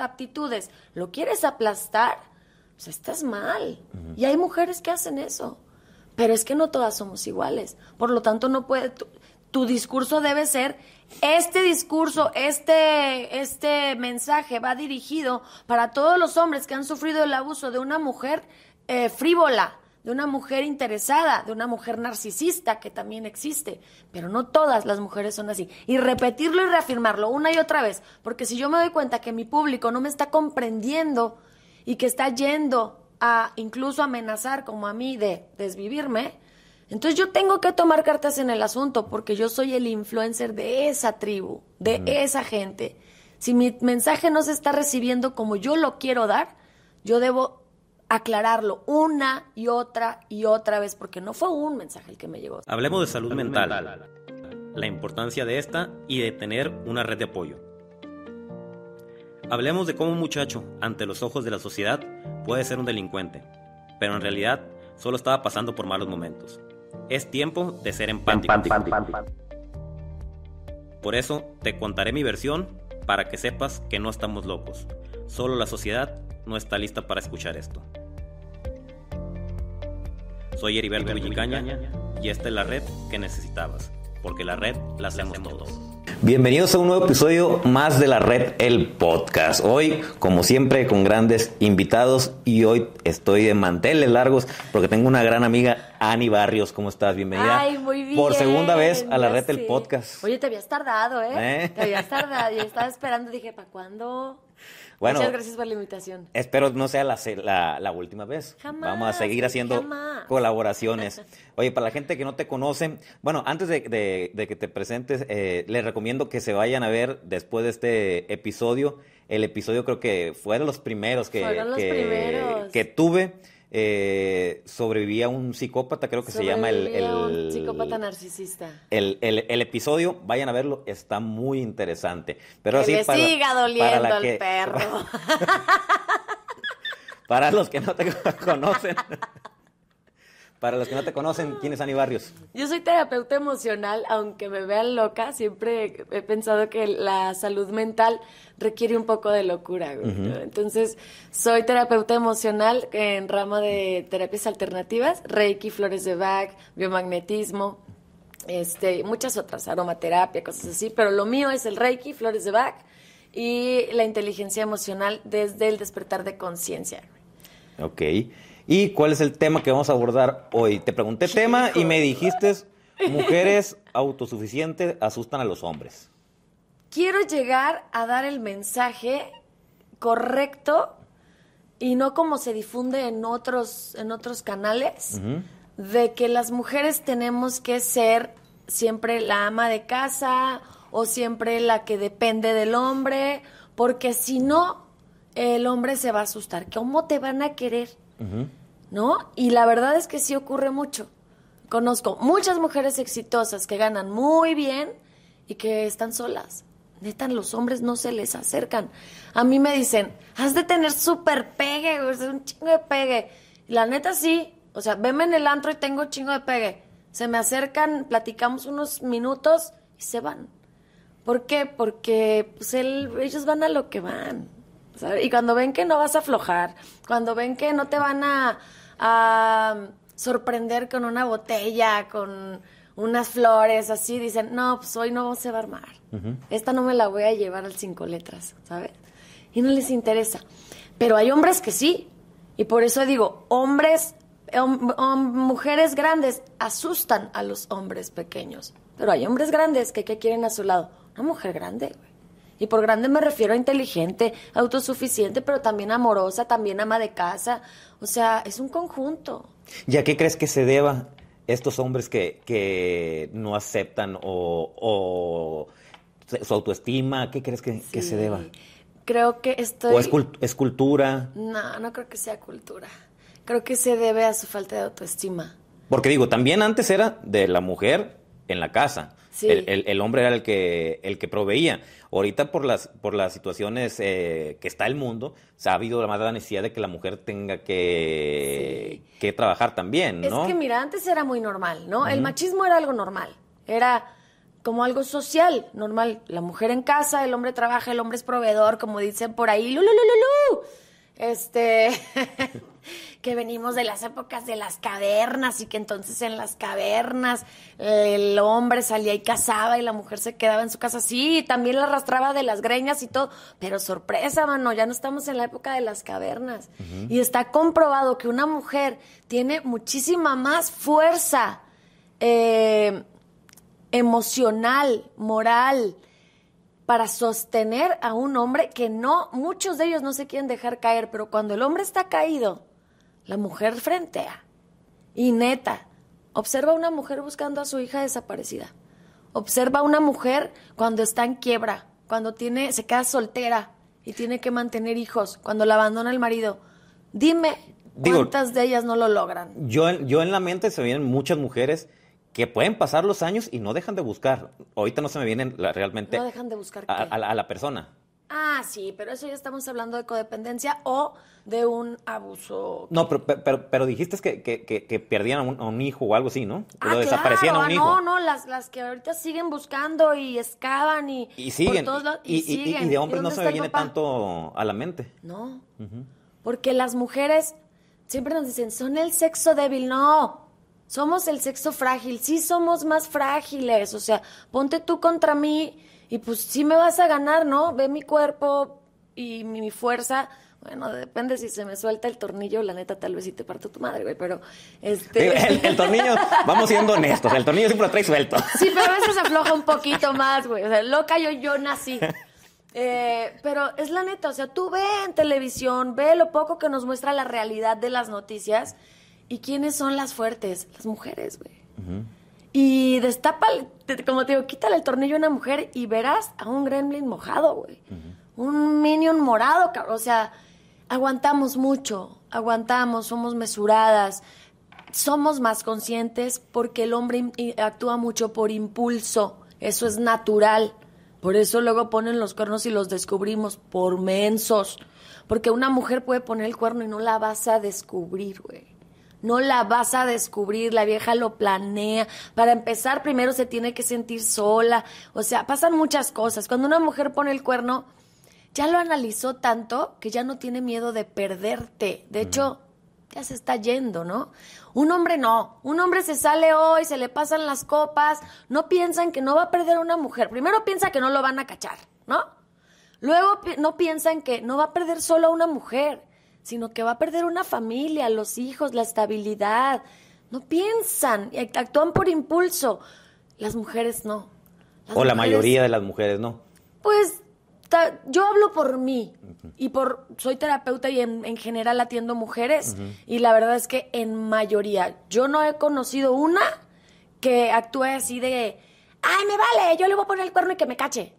aptitudes, lo quieres aplastar, pues estás mal. Y hay mujeres que hacen eso. Pero es que no todas somos iguales. Por lo tanto, no puede. Tu, tu discurso debe ser. Este discurso, este, este mensaje va dirigido para todos los hombres que han sufrido el abuso de una mujer eh, frívola, de una mujer interesada, de una mujer narcisista que también existe, pero no todas las mujeres son así. Y repetirlo y reafirmarlo una y otra vez, porque si yo me doy cuenta que mi público no me está comprendiendo y que está yendo a incluso amenazar como a mí de desvivirme, entonces yo tengo que tomar cartas en el asunto porque yo soy el influencer de esa tribu, de esa gente. Si mi mensaje no se está recibiendo como yo lo quiero dar, yo debo aclararlo una y otra y otra vez, porque no fue un mensaje el que me llegó. Hablemos de salud mental, la importancia de esta y de tener una red de apoyo. Hablemos de cómo un muchacho, ante los ojos de la sociedad, puede ser un delincuente, pero en realidad solo estaba pasando por malos momentos. Es tiempo de ser empático. Por eso te contaré mi versión para que sepas que no estamos locos. Solo la sociedad no está lista para escuchar esto. Soy Heriberto Villicaña y esta es la red que necesitabas, porque la red la hacemos todos. Bienvenidos a un nuevo episodio más de la red El Podcast. Hoy, como siempre, con grandes invitados y hoy estoy de manteles largos porque tengo una gran amiga, Ani Barrios. ¿Cómo estás? Bienvenida. Ay, muy bien. Por segunda vez a la red El. Podcast. Oye, te habías tardado, ¿eh? ¿Eh? Te habías tardado. Yo estaba esperando, dije, ¿para cuándo? Bueno, Muchas gracias por la invitación. Espero no sea la, la- la última vez. Jamás, Vamos a seguir haciendo jamás. colaboraciones. Oye, para la gente que no te conoce, bueno, antes de, de- de que te presentes, eh, les recomiendo que se vayan a ver después de este episodio. El episodio creo que fue de los primeros que, Fueron los que- primeros. que tuve. Eh, sobrevivía un psicópata, creo que se llama el, el- un psicópata narcisista. el, el- el episodio, vayan a verlo, está muy interesante. Pero que así le para, siga doliendo que- perro. Para los que no te conocen. Para los que no te conocen, ¿quién es Ani Barrios? Yo soy terapeuta emocional, aunque me vean loca, siempre he pensado que la salud mental requiere un poco de locura. güey, ¿no? Entonces, soy terapeuta emocional en rama de terapias alternativas, Reiki, flores de Bach, biomagnetismo, este, muchas otras, aromaterapia, cosas así, pero lo mío es el Reiki, flores de Bach y la inteligencia emocional desde el despertar de conciencia. Ok. ¿Y cuál es el tema que vamos a abordar hoy? Te pregunté tema y me dijiste, mujeres autosuficientes asustan a los hombres. quiero llegar a dar el mensaje correcto y no como se difunde en otros, en otros canales, de que las mujeres tenemos que ser siempre la ama de casa o siempre la que depende del hombre, porque si no, el hombre se va a asustar. ¿Cómo te van a querer? ¿No? Y la verdad es que sí ocurre mucho. Conozco muchas mujeres exitosas que ganan muy bien y que están solas. Neta, los hombres no se les acercan. A mí me dicen, has de tener súper pegue, un chingo de pegue. Y la neta sí, o sea, veme en el antro y tengo chingo de pegue. Se me acercan, platicamos unos minutos y se van. ¿Por qué? Porque pues, ellos van a lo que van. ¿Sabes? Y cuando ven que no vas a aflojar, cuando ven que no te van a, a sorprender con una botella, con unas flores, así, dicen, no, pues hoy no se va a armar. Esta no me la voy a llevar al cinco letras, ¿sabes? Y no les interesa. Pero hay hombres que sí. Y por eso digo, hombres, hom- hom- mujeres grandes asustan a los hombres pequeños. Pero hay hombres grandes que ¿qué quieren a su lado? Una mujer grande, güey. Y por grande me refiero a inteligente, autosuficiente, pero también amorosa, también ama de casa. O sea, es un conjunto. ¿Y a qué crees que se deba estos hombres que, que no aceptan o, o su autoestima? ¿A qué crees que, que se deba? Creo que estoy... ¿O es, cul- es cultura? No, no creo que sea cultura. Creo que se debe a su falta de autoestima. Porque digo, también antes era de la mujer en la casa. Sí. El, el- el hombre era el que, el que proveía. Ahorita por las, por las situaciones eh, que está el mundo, se ha habido más la necesidad de que la mujer tenga que, que trabajar también, ¿no? Es que mira, antes era muy normal, ¿no? El machismo era algo normal. Era como algo social, normal. La mujer en casa, el hombre trabaja, el hombre es proveedor, como dicen por ahí. ¡Lu, lu, lu, lu, lu! Este, que venimos de las épocas de las cavernas y que entonces en las cavernas el hombre salía y cazaba y la mujer se quedaba en su casa. Sí, también la arrastraba de las greñas y todo. Pero sorpresa, mano, ya no estamos en la época de las cavernas. Y está comprobado que una mujer tiene muchísima más fuerza eh, emocional, moral, para sostener a un hombre que no, muchos de ellos no se quieren dejar caer, pero cuando el hombre está caído, la mujer frentea. Y neta, observa a una mujer buscando a su hija desaparecida. Observa a una mujer cuando está en quiebra, cuando tiene, se queda soltera y tiene que mantener hijos, cuando la abandona el marido. Dime Digo, cuántas de ellas no lo logran. Yo, yo en la mente se vienen muchas mujeres que pueden pasar los años y no dejan de buscar. Ahorita no se me vienen la- realmente No dejan de buscar a, la, a la persona. Ah, sí, pero eso ya estamos hablando de codependencia o de un abuso. No, pero, pero, pero dijiste que, que, que- que perdían a un, a un hijo o algo así, ¿no? Ah, lo desaparecían claro, a un ah, hijo. No, no, las, las que ahorita siguen buscando y excavan y, Y siguen. por todos lados, y, y- y- siguen. y de hombres no se me viene papá? tanto a la mente. No, porque las mujeres siempre nos dicen, son el sexo débil. No, somos el sexo frágil. Sí somos más frágiles. O sea, ponte tú contra mí y pues sí me vas a ganar, ¿no? Ve mi cuerpo y mi, mi fuerza. Bueno, depende si se me suelta el tornillo, la neta, tal vez sí te parto tu madre, güey, pero este... El, el tornillo, vamos siendo honestos, el tornillo siempre lo trae suelto. Sí, pero a veces afloja un poquito más, güey. O sea, loca yo, yo nací. Eh, pero es la neta, o sea, tú ve en televisión, ve lo poco que nos muestra la realidad de las noticias y quiénes son las fuertes, las mujeres, güey. Y destapa, como te digo, quítale el tornillo a una mujer y verás a un gremlin mojado, güey. Un minion morado, cabrón. O sea, aguantamos mucho, aguantamos, somos mesuradas, somos más conscientes porque el hombre actúa mucho por impulso. Eso es natural. Por eso luego ponen los cuernos y los descubrimos por mensos. Porque una mujer puede poner el cuerno y no la vas a descubrir, güey. No la vas a descubrir, la vieja lo planea. Para empezar, primero se tiene que sentir sola. O sea, pasan muchas cosas. Cuando una mujer pone el cuerno, ya lo analizó tanto que ya no tiene miedo de perderte. De hecho, ya se está yendo, ¿no? Un hombre no. Un hombre se sale hoy, se le pasan las copas, no piensan que no va a perder a una mujer. Primero piensa que no lo van a cachar, ¿no? Luego no piensan que no va a perder solo a una mujer, sino que va a perder una familia, los hijos, la estabilidad. No piensan actúan por impulso. Las mujeres no. Las O la mayoría de las mujeres no. pues ta- yo hablo por mí y por soy terapeuta y en, en general atiendo mujeres y la verdad es que en mayoría yo no he conocido una que actúe así de ay me vale yo le voy a poner el cuerno y que me cache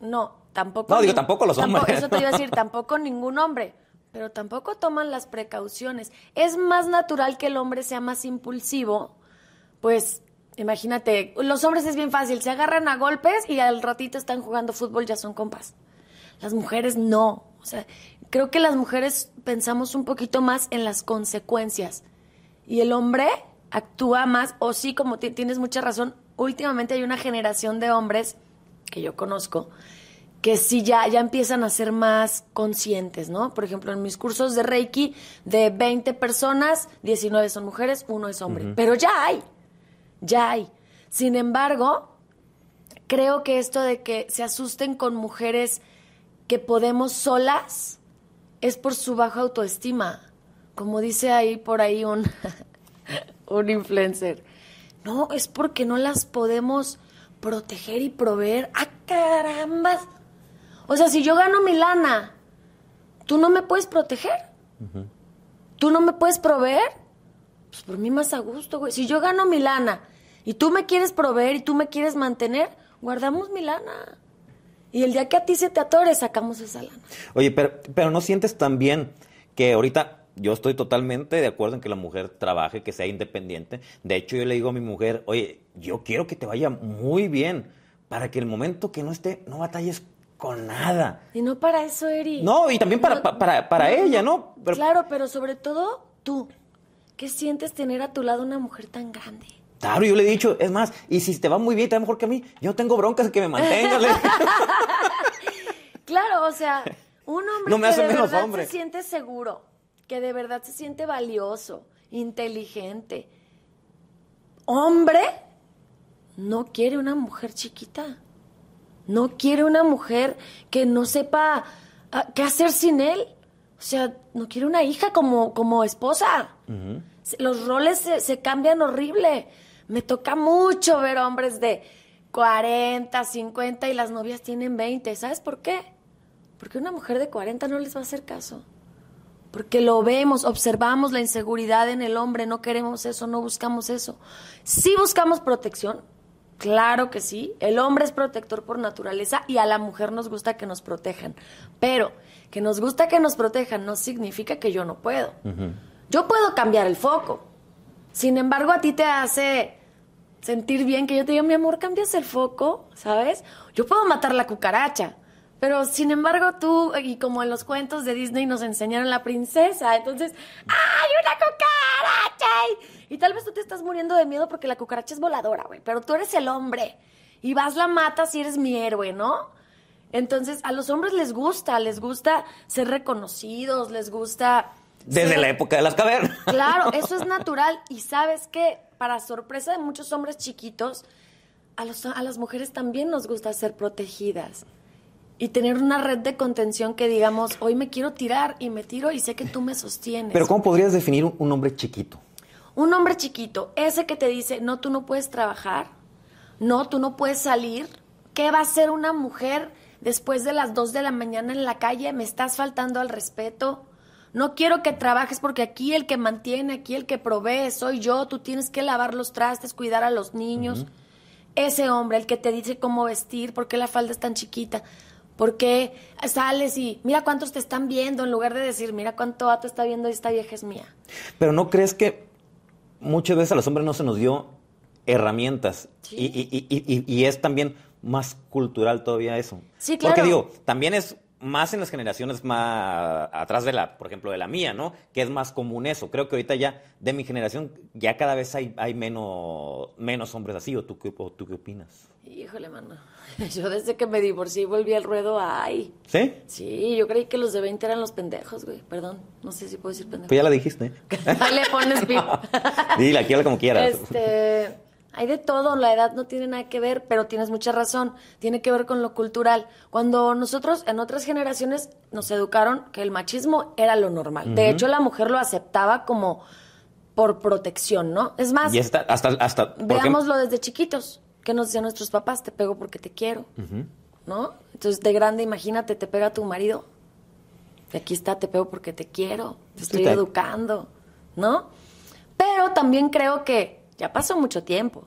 no tampoco No, digo, tampoco los hombres. eso te iba a decir tampoco ningún hombre pero tampoco toman las precauciones es más natural que el hombre sea más impulsivo pues imagínate, los hombres es bien fácil, se agarran a golpes y al ratito están jugando fútbol, ya son compas. Las mujeres no. O sea, creo que las mujeres pensamos un poquito más en las consecuencias. Y el hombre actúa más, o sí, como ti- tienes mucha razón, últimamente hay una generación de hombres que yo conozco que sí ya, ya empiezan a ser más conscientes, ¿no? Por ejemplo, en mis cursos de Reiki, de 20 personas, 19 son mujeres, uno es hombre. Pero ya hay, ya hay. Sin embargo, creo que esto de que se asusten con mujeres que podemos solas es por su baja autoestima. Como dice ahí por ahí un, un influencer. No, es porque no las podemos proteger y proveer. ¡Ah, carambas! O sea, si yo gano mi lana, ¿tú no me puedes proteger? ¿Tú no me puedes proveer? Pues por mí más a gusto, güey. Si yo gano mi lana y tú me quieres proveer y tú me quieres mantener, guardamos mi lana. Y el día que a ti se te atore, sacamos esa lana. Oye, pero, pero no sientes también que ahorita yo estoy totalmente de acuerdo en que la mujer trabaje, que sea independiente. De hecho, yo le digo a mi mujer, oye, yo quiero que te vaya muy bien para que el momento que no esté, no batalles con nada. Y no para eso, Eri. No, y también para, No, pa- para, para ella, ¿no? Pero- claro, pero sobre todo tú. ¿Qué sientes tener a tu lado una mujer tan grande? Claro, yo le he dicho, es más, y si te va muy bien, te va mejor que a mí, yo tengo broncas que me mantengan. claro, o sea, un hombre No me que de menos verdad hombre. se siente seguro, que de verdad se siente valioso, inteligente. Hombre no quiere una mujer chiquita. No quiere una mujer que no sepa ah, qué hacer sin él. O sea, no quiere una hija como, como esposa. Los roles se, se cambian horrible. Me toca mucho ver hombres de 40, 50 y las novias tienen 20. ¿Sabes por qué? Porque una mujer de 40 no les va a hacer caso. Porque lo vemos, observamos la inseguridad en el hombre, no queremos eso, no buscamos eso. Sí buscamos protección, claro que sí. El hombre es protector por naturaleza y a la mujer nos gusta que nos protejan. Pero que nos gusta que nos protejan no significa que yo no puedo. Yo puedo cambiar el foco. Sin embargo, a ti te hace sentir bien que yo te diga, mi amor, cambias el foco, ¿sabes? Yo puedo matar la cucaracha, pero sin embargo tú, y como en los cuentos de Disney nos enseñaron la princesa, entonces, ¡ay, una cucaracha! Y, tal vez tú te estás muriendo de miedo porque la cucaracha es voladora, güey, pero tú eres el hombre y vas, la matas y eres mi héroe, ¿no? Entonces, a los hombres les gusta, les gusta ser reconocidos, les gusta... Desde ser- la época de las cavernas. Claro, eso es natural. Y sabes que, para sorpresa de muchos hombres chiquitos, a, los- a las mujeres también nos gusta ser protegidas. Y tener una red de contención que digamos, hoy me quiero tirar y me tiro y sé que tú me sostienes. Pero ¿cómo podrías definir un, un hombre chiquito? Un hombre chiquito, ese que te dice, no, tú no puedes trabajar, no, tú no puedes salir. ¿Qué va a hacer una mujer después de las 2 de la mañana en la calle? Me estás faltando al respeto. No quiero que trabajes porque aquí el que mantiene, aquí el que provee soy yo. Tú tienes que lavar los trastes, cuidar a los niños. Ese hombre, el que te dice cómo vestir, por qué la falda es tan chiquita, por qué sales y mira cuántos te están viendo, en lugar de decir, mira cuánto vato está viendo y esta vieja es mía. Pero ¿no crees que muchas veces a los hombres no se nos dio herramientas? Sí. Y, y- y- y- y es también más cultural todavía eso. Sí, Porque claro. digo, también es más en las generaciones más atrás de la, por ejemplo, de la mía, ¿no? Que es más común eso. Creo que ahorita ya, de mi generación, ya cada vez hay, hay menos, menos hombres así. ¿O tú, qué- o tú qué opinas? Híjole, mano. Yo desde que me divorcié volví al ruedo, ay. ¿Sí? Sí, yo creí que los de 20 eran los pendejos, güey. Perdón, no sé si puedo decir pendejos. Pues ya la dijiste. Ahí le pones pip. Dile, aquí como quieras. Este, hay de todo, la edad no tiene nada que ver, pero tienes mucha razón, tiene que ver con lo cultural. Cuando nosotros en otras generaciones nos educaron que el machismo era lo normal. De hecho, la mujer lo aceptaba como por protección, ¿no? Es más, Y hasta, hasta, ejemplo- veámoslo desde chiquitos, que nos decían nuestros papás, te pego porque te quiero, ¿no? Entonces, de grande, imagínate, te pega tu marido. Y aquí está, te pego porque te quiero, te estoy educando, ¿no? Pero también creo que ya pasó mucho tiempo.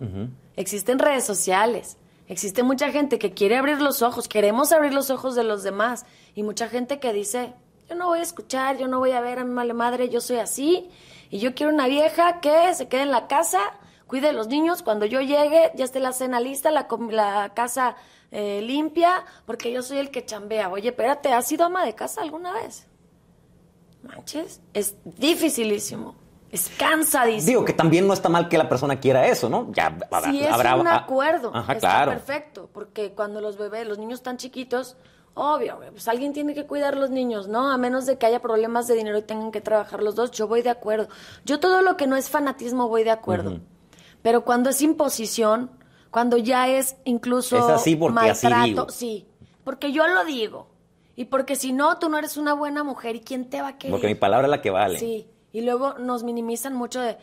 Existen redes sociales, existe mucha gente que quiere abrir los ojos, queremos abrir los ojos de los demás, y mucha gente que dice, yo no voy a escuchar, yo no voy a ver a mi mala madre, yo soy así, y yo quiero una vieja que se quede en la casa, cuide de los niños, cuando yo llegue ya esté la cena lista, la, la casa eh, limpia, porque yo soy el que chambea. Oye, espérate, ¿has sido ama de casa alguna vez? Manches, es dificilísimo, es cansadísimo. Digo que también no está mal que la persona quiera eso, ¿no? Ya habrá, Si es habrá- un acuerdo, Ajá, está claro. perfecto, porque cuando los bebés, los niños están chiquitos, obvio, pues alguien tiene que cuidar a los niños, ¿no? A menos de que haya problemas de dinero y tengan que trabajar los dos, yo voy de acuerdo. Yo todo lo que no es fanatismo voy de acuerdo. Pero cuando es imposición, cuando ya es incluso Es así porque así maltrato, digo. sí, porque yo lo digo. Y porque si no, tú no eres una buena mujer, ¿y quién te va a querer? Porque mi palabra es la que vale. Sí, y luego nos minimizan mucho de,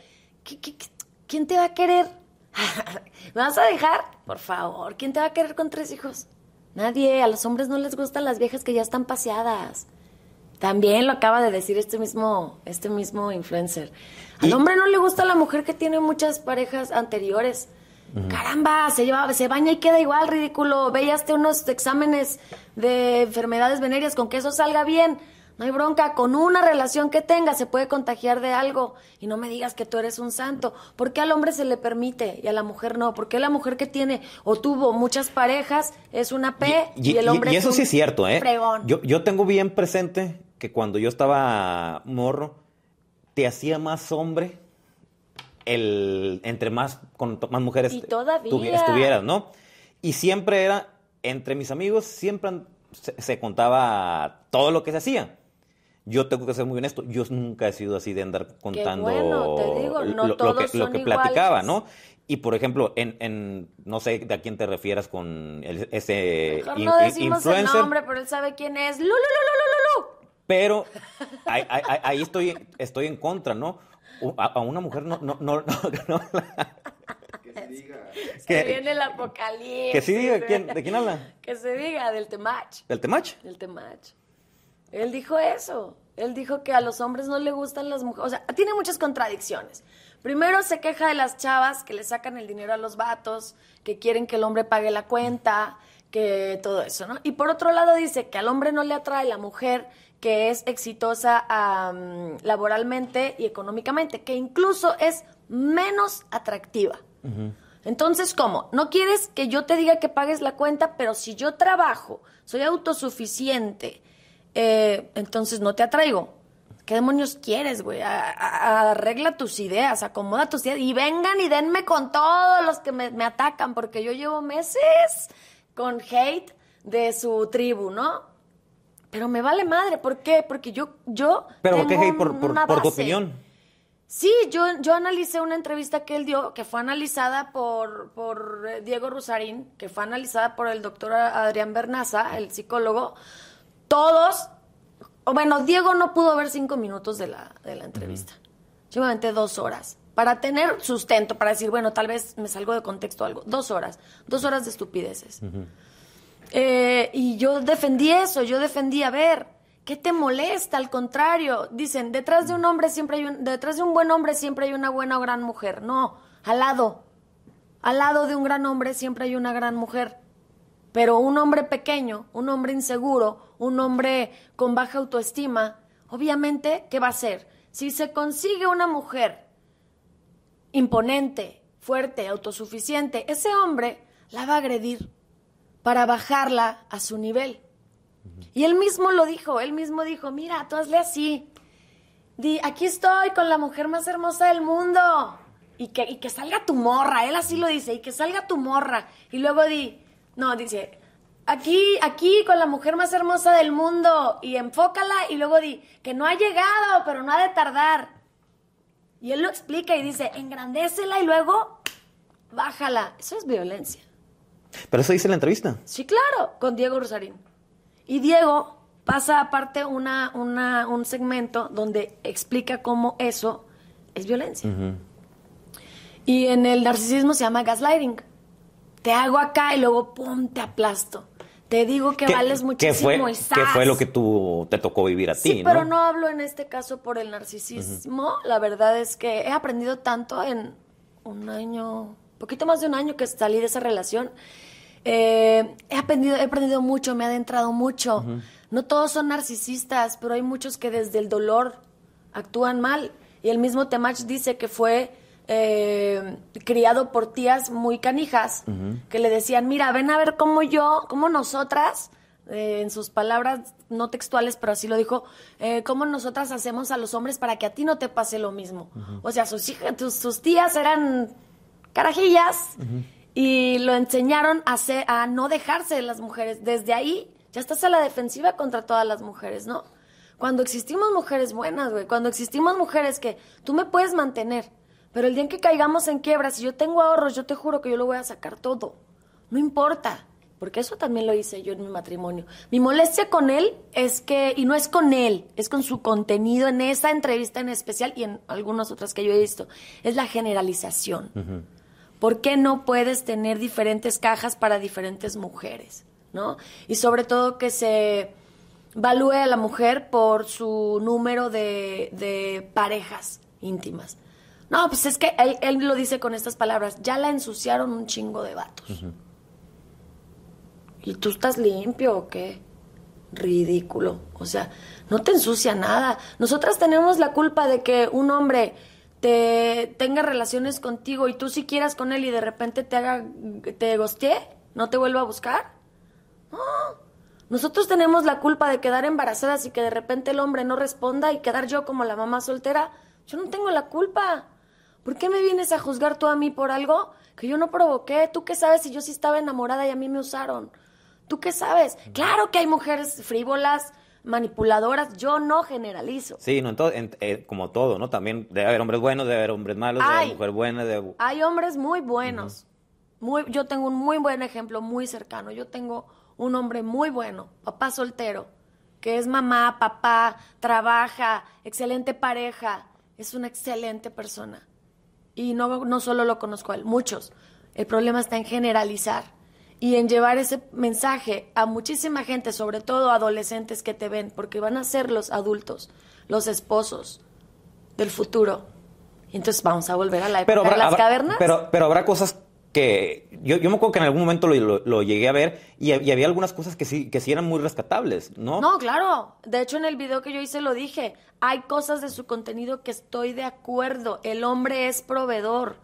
¿qué- qué- qué- quién te va a querer? ¿Me vas a dejar? Por favor, ¿quién te va a querer con tres hijos? Nadie, a los hombres no les gustan las viejas que ya están paseadas. También lo acaba de decir este mismo, este mismo influencer. Al Y- hombre no le gusta la mujer que tiene muchas parejas anteriores. Caramba, se lleva, se baña y queda igual, ridículo. Ve unos exámenes de enfermedades venéreas con que eso salga bien. No hay bronca, con una relación que tenga se puede contagiar de algo. Y no me digas que tú eres un santo. ¿Por qué al hombre se le permite y a la mujer no? ¿Por qué la mujer que tiene o tuvo muchas parejas es una P y, el hombre y es eso un sí es cierto, ¿eh? fregón? Yo, yo tengo bien presente que cuando yo estaba morro, te hacía más hombre el, entre más, con más mujeres Y todavía. tuvi- estuvieras, ¿no? Y siempre era, entre mis amigos, siempre se, se contaba todo lo que se hacía. Yo tengo que ser muy honesto, yo nunca he sido así de andar contando bueno, te digo, no lo, lo que, lo que platicaba. ¿no? Y por ejemplo, en, en no sé de a quién te refieras con el- ese Mejor in- no decimos el influencer, nombre, pero él sabe quién es. ¡Lu, lu, lu, lu, lu, lu, lu! pero ahí, ahí- ahí- estoy, estoy en contra, ¿no? A, a una mujer no, no, no, no, no la- Se que, viene el apocalipsis. que sí diga, ¿quién, ¿de quién habla? Que se diga del temach. ¿Del Temach? Del temach. Él dijo eso. Él dijo que a los hombres no le gustan las mujeres. O sea, tiene muchas contradicciones. Primero se queja de las chavas que le sacan el dinero a los vatos, que quieren que el hombre pague la cuenta, que todo eso, ¿no? Y por otro lado dice que al hombre no le atrae la mujer que es exitosa am, laboralmente y económicamente, que incluso es menos atractiva. Entonces, ¿cómo? No quieres que yo te diga que pagues la cuenta, pero si yo trabajo, soy autosuficiente, eh, entonces no te atraigo. ¿Qué demonios quieres, güey? Arregla tus ideas, acomoda tus ideas y vengan y denme con todos los que me, me atacan, porque yo llevo meses con hate de su tribu, ¿no? Pero me vale madre, ¿por qué? Porque yo, yo ¿Pero por qué tengo hate? Por, por- una por tu opinión. Sí, yo, yo analicé una entrevista que él dio, que fue analizada por, por eh, Diego Rusarín, que fue analizada por el doctor Adrián Bernaza, el psicólogo. Todos, o bueno, Diego no pudo ver cinco minutos de la, de la entrevista. Aventé dos horas. Para tener sustento, para decir, bueno, tal vez me salgo de contexto algo. Dos horas. Dos horas de estupideces. Eh, y yo defendí eso, yo defendí, a ver, ¿qué te molesta? Al contrario, dicen, detrás de un hombre siempre hay un, detrás de un buen hombre siempre hay una buena o gran mujer. No, al lado, al lado de un gran hombre siempre hay una gran mujer. Pero un hombre pequeño, un hombre inseguro, un hombre con baja autoestima, obviamente, ¿qué va a hacer? Si se consigue una mujer imponente, fuerte, autosuficiente, ese hombre la va a agredir para bajarla a su nivel. Y él mismo lo dijo, él mismo dijo, mira, tú hazle así. Di, aquí estoy con la mujer más hermosa del mundo. Y que, y que salga tu morra, él así lo dice, y que salga tu morra. Y luego di, no, dice, aquí, aquí con la mujer más hermosa del mundo. Y enfócala y luego di, que no ha llegado, pero no ha de tardar. Y él lo explica y dice, engrandécela y luego bájala. Eso es violencia. Pero eso dice la entrevista. Sí, claro, con Diego Rosarín. Y Diego pasa aparte una, una, un segmento donde explica cómo eso es violencia. Y en el narcisismo se llama gaslighting. Te hago acá y luego, ¡pum!, te aplasto. Te digo que ¿Qué- vales muchísimo fue, y ¿Qué fue lo que tú te tocó vivir a Sí, ti, pero no? no hablo en este caso por el narcisismo. La verdad es que he aprendido tanto en un año, poquito más de un año que salí de esa relación. Eh, he aprendido, he aprendido mucho, me he adentrado mucho. No todos son narcisistas, pero hay muchos que desde el dolor actúan mal. Y el mismo Temach dice que fue eh, criado por tías muy canijas que le decían, mira, ven a ver cómo yo, cómo nosotras, eh, en sus palabras no textuales, pero así lo dijo, eh, cómo nosotras hacemos a los hombres para que a ti no te pase lo mismo. O sea, sus, hijas, sus tías eran carajillas y lo enseñaron a, ser, a no dejarse de las mujeres. Desde ahí ya estás a la defensiva contra todas las mujeres, ¿no? Cuando existimos mujeres buenas, güey, cuando existimos mujeres que tú me puedes mantener, pero el día en que caigamos en quiebra, si yo tengo ahorros, yo te juro que yo lo voy a sacar todo. No importa, porque eso también lo hice yo en mi matrimonio. Mi molestia con él es que, y no es con él, es con su contenido en esa entrevista en especial y en algunas otras que yo he visto, es la generalización. ¿Por qué no puedes tener diferentes cajas para diferentes mujeres? ¿No? Y sobre todo que se valúe a la mujer por su número de, de parejas íntimas. No, pues es que él, él lo dice con estas palabras, ya la ensuciaron un chingo de vatos. ¿Y tú estás limpio o qué? Ridículo. O sea, no te ensucia nada. Nosotras tenemos la culpa de que un hombre te tenga relaciones contigo y tú si quieras con él y de repente te haga, te gostee, no te vuelva a buscar. No. Nosotros tenemos la culpa de quedar embarazadas y que de repente el hombre no responda y quedar yo como la mamá soltera. Yo no tengo la culpa. ¿Por qué me vienes a juzgar tú a mí por algo que yo no provoqué? ¿Tú qué sabes si yo sí estaba enamorada y a mí me usaron? ¿Tú qué sabes? Claro que hay mujeres frívolas, manipuladoras, yo no generalizo. Sí, no, en eh, como todo, ¿no? También debe haber hombres buenos, debe haber hombres malos, debe haber mujeres buenas. Debe... Hay hombres muy buenos. muy, yo tengo un muy buen ejemplo, muy cercano. Yo tengo un hombre muy bueno, papá soltero, que es mamá, papá, trabaja, excelente pareja, es una excelente persona. Y no, no solo lo conozco a él, muchos. El problema está en generalizar y en llevar ese mensaje a muchísima gente, sobre todo adolescentes que te ven, porque van a ser los adultos, los esposos del futuro. Y entonces vamos a volver a la época de las cavernas. Pero, pero habrá cosas que yo, yo me acuerdo que en algún momento lo, llegué a ver y, había algunas cosas que sí, que sí eran muy rescatables, ¿no? No, claro. De hecho, en el video que yo hice lo dije. Hay cosas de su contenido que estoy de acuerdo. El hombre es proveedor.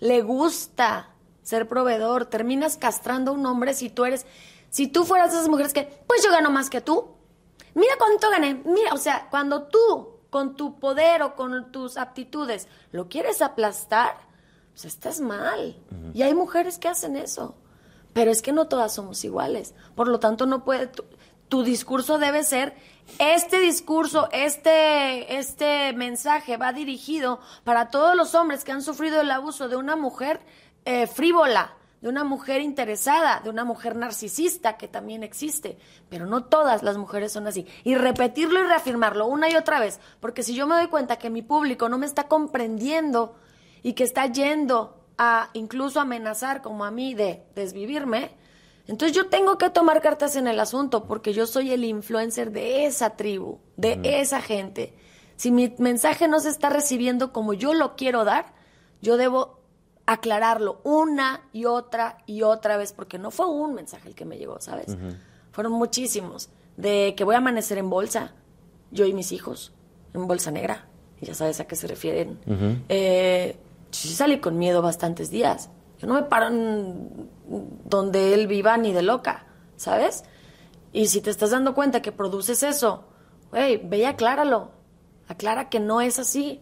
Le gusta ser proveedor. Terminas castrando a un hombre si tú eres... Si tú fueras de esas mujeres que, pues yo gano más que tú. Mira cuánto gané. Mira, o sea, cuando tú, con tu poder o con tus aptitudes, lo quieres aplastar, pues estás mal. Y hay mujeres que hacen eso. Pero es que no todas somos iguales. Por lo tanto, no puede. Tu, discurso debe ser. Este discurso, este, este mensaje va dirigido para todos los hombres que han sufrido el abuso de una mujer eh, frívola, de una mujer interesada, de una mujer narcisista que también existe, pero no todas las mujeres son así. Y repetirlo y reafirmarlo una y otra vez, porque si yo me doy cuenta que mi público no me está comprendiendo y que está yendo a incluso amenazar como a mí de desvivirme, entonces yo tengo que tomar cartas en el asunto porque yo soy el influencer de esa tribu, de esa gente. Si mi mensaje no se está recibiendo como yo lo quiero dar, yo debo aclararlo una y otra y otra vez porque no fue un mensaje el que me llegó, ¿sabes? Fueron muchísimos de que voy a amanecer en bolsa, yo y mis hijos, en bolsa negra, y ya sabes a qué se refieren. eh, sí salí con miedo bastantes días. Yo no me paro donde él viva ni de loca, ¿sabes? Y si te estás dando cuenta que produces eso, güey, ve y acláralo. Aclara que no es así.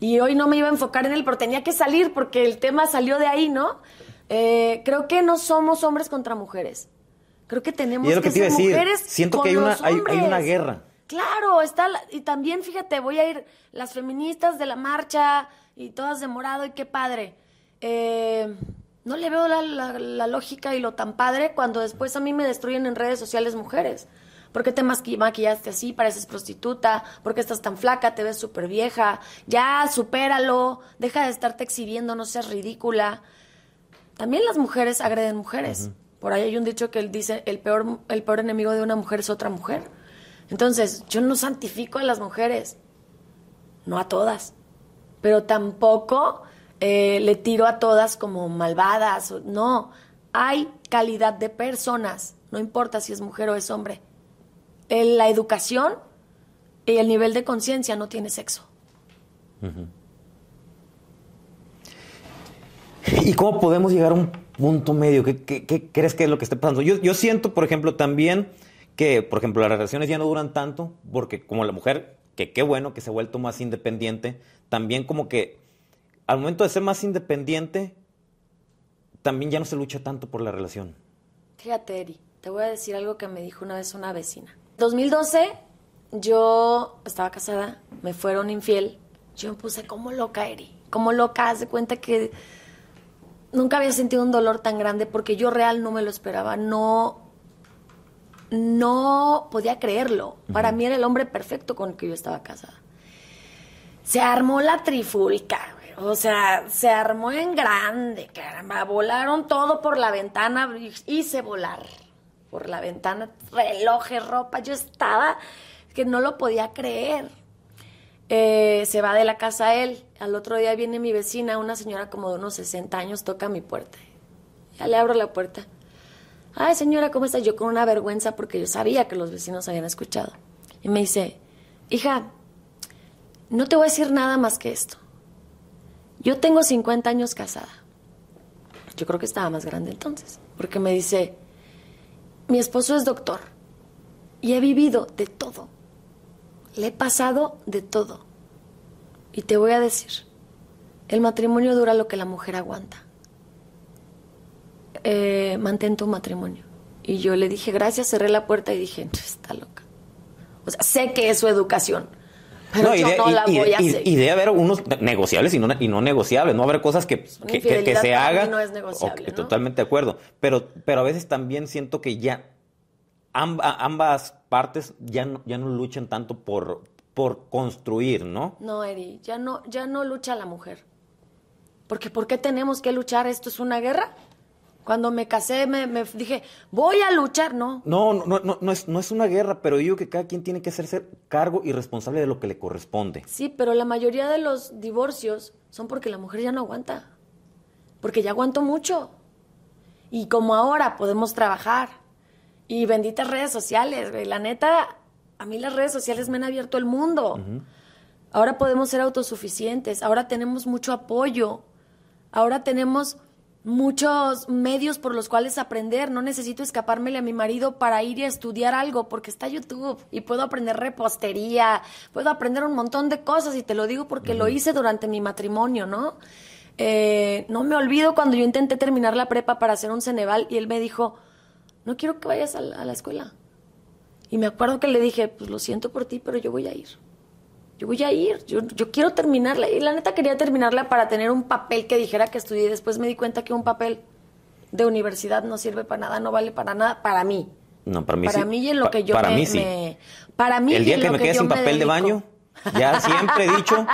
Y hoy no me iba a enfocar en él, pero tenía que salir porque el tema salió de ahí, ¿no? Eh, creo que no somos hombres contra mujeres. Creo que tenemos que, ser mujeres Siento que hay una, hay, hay, una guerra. Claro, está y también fíjate, voy a ir las feministas de la marcha, y todas de morado y qué padre. Eh, no le veo la, lógica y lo tan padre cuando después a mí me destruyen en redes sociales mujeres. ¿Por qué te maquillaste así? Pareces prostituta. ¿Por qué estás tan flaca? Te ves súper vieja. Ya, supéralo. Deja de estarte exhibiendo, no seas ridícula. También las mujeres agreden mujeres. Por ahí hay un dicho que él dice, el peor, el peor enemigo de una mujer es otra mujer. Entonces, yo no santifico a las mujeres. No a todas pero tampoco eh, le tiro a todas como malvadas. No, hay calidad de personas, no importa si es mujer o es hombre. la educación y el nivel de conciencia no tiene sexo. ¿Y cómo podemos llegar a un punto medio? ¿Qué, crees que es lo que está pasando? Yo, yo siento, por ejemplo, también que, por ejemplo, las relaciones ya no duran tanto porque como la mujer que qué bueno que se ha vuelto más independiente, también como que al momento de ser más independiente, también ya no se lucha tanto por la relación. Fíjate, Eri, te voy a decir algo que me dijo una vez una vecina. 2012, yo estaba casada, me fueron infiel, yo me puse como loca, Eri, como loca, haz de cuenta que nunca había sentido un dolor tan grande porque yo real no me lo esperaba, no no podía creerlo. Para mí era el hombre perfecto con el que yo estaba casada. Se armó la trifulca, o sea, se armó en grande, caramba. Volaron todo por la ventana, hice volar por la ventana, relojes, ropa. Yo estaba que no lo podía creer. Eh, se va de la casa él. Al otro día viene mi vecina, una señora como de unos 60 años, toca mi puerta. Ya le abro la puerta ay señora, ¿cómo está? Yo con una vergüenza porque yo sabía que los vecinos habían escuchado. Y me dice, hija, no te voy a decir nada más que esto. Yo tengo 50 años casada. Yo creo que estaba más grande entonces, porque me dice, mi esposo es doctor y he vivido de todo. Le he pasado de todo. Y te voy a decir, el matrimonio dura lo que la mujer aguanta. Eh, mantén tu matrimonio. Y yo le dije gracias, cerré la puerta y dije, está loca. O sea, sé que es su educación. Pero yo no la voy a seguir. Y debe haber unos negociables y no, y no negociables, no haber cosas que, que, que, se hagan. No es negociable. Okay, Totalmente de acuerdo. Pero, pero a veces también siento que ya ambas partes ya no, ya no luchan tanto por, por construir, ¿no? No, Eri, ya no, ya no lucha la mujer. Porque ¿por qué tenemos que luchar? ¿Esto es una guerra? Cuando me casé me, dije, voy a luchar, ¿no? No, no, no, no, es, no es una guerra, pero digo que cada quien tiene que hacerse cargo y responsable de lo que le corresponde. Sí, pero la mayoría de los divorcios son porque la mujer ya no aguanta. Porque ya aguantó mucho. Y como ahora podemos trabajar. Y benditas redes sociales, güey. La neta, a mí las redes sociales me han abierto el mundo. Ahora podemos ser autosuficientes. Ahora tenemos mucho apoyo. Ahora tenemos muchos medios por los cuales aprender. No necesito escapármele a mi marido para ir y estudiar algo, porque está YouTube y puedo aprender repostería, puedo aprender un montón de cosas y te lo digo porque lo hice durante mi matrimonio, ¿no? Eh, no me olvido cuando yo intenté terminar la prepa para hacer un Ceneval y él me dijo, no quiero que vayas a la escuela. Y me acuerdo que le dije, pues lo siento por ti, pero yo voy a ir yo voy a ir, yo, yo quiero terminarla. Y la neta quería terminarla para tener un papel que dijera que estudié. Después me di cuenta que un papel de universidad no sirve para nada, no vale para nada, para mí. No, para mí Para mí y en lo que yo para me, mí sí. para mí El día y en que me quede sin papel de baño, ya siempre he dicho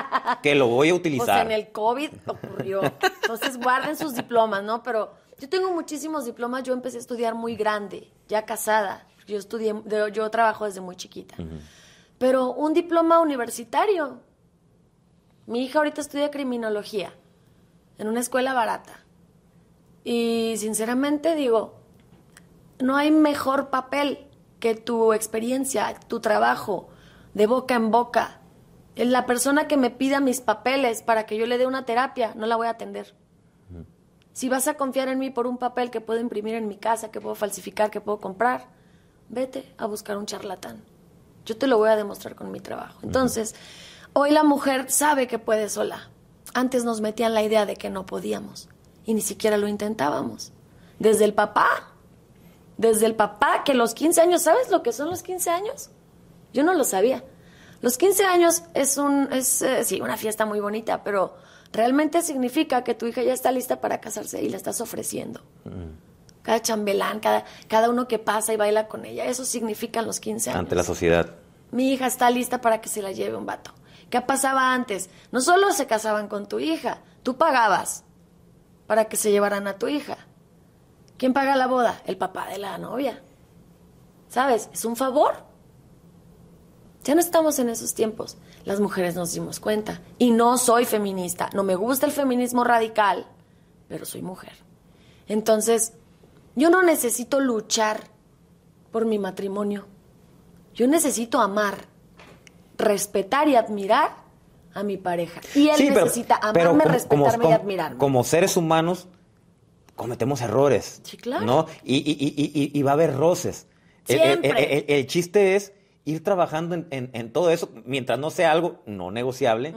que lo voy a Pues utilizar. en el COVID ocurrió. Entonces guarden sus diplomas, ¿no? Pero yo tengo muchísimos diplomas. Yo empecé a estudiar muy grande, ya casada. Yo estudié, yo, yo trabajo desde muy chiquita. Pero un diploma universitario. Mi hija ahorita estudia criminología en una escuela barata. Y sinceramente digo, no hay mejor papel que tu experiencia, tu trabajo, de boca en boca. La persona que me pida mis papeles para que yo le dé una terapia, no la voy a atender. Si vas a confiar en mí por un papel que puedo imprimir en mi casa, que puedo falsificar, que puedo comprar, vete a buscar un charlatán. Yo te lo voy a demostrar con mi trabajo. Entonces, hoy la mujer sabe que puede sola. Antes nos metían la idea de que no podíamos y ni siquiera lo intentábamos. Desde el papá, desde el papá que los 15 años, ¿sabes lo que son los 15 años? Yo no lo sabía. Los 15 años es un es eh, sí, una fiesta muy bonita, pero realmente significa que tu hija ya está lista para casarse y la estás ofreciendo. Cada chambelán, cada, cada uno que pasa y baila con ella, eso significan los 15 años. Ante la sociedad. Mi hija está lista para que se la lleve un vato. ¿Qué pasaba antes? No solo se casaban con tu hija, tú pagabas para que se llevaran a tu hija. ¿Quién paga la boda? El papá de la novia. ¿Sabes? Es un favor. Ya no estamos en esos tiempos. Las mujeres nos dimos cuenta. Y no soy feminista. No me gusta el feminismo radical, pero soy mujer. Entonces, yo no necesito luchar por mi matrimonio. Yo necesito amar, respetar y admirar a mi pareja. Y él Sí, necesita pero amarme, como- respetarme como- y admirarme. Como seres humanos cometemos errores. Sí, claro. ¿no? Y, y- y- y- y va a haber roces. El- el- Siempre. El, el chiste es ir trabajando en, en- en todo eso, mientras no sea algo no negociable,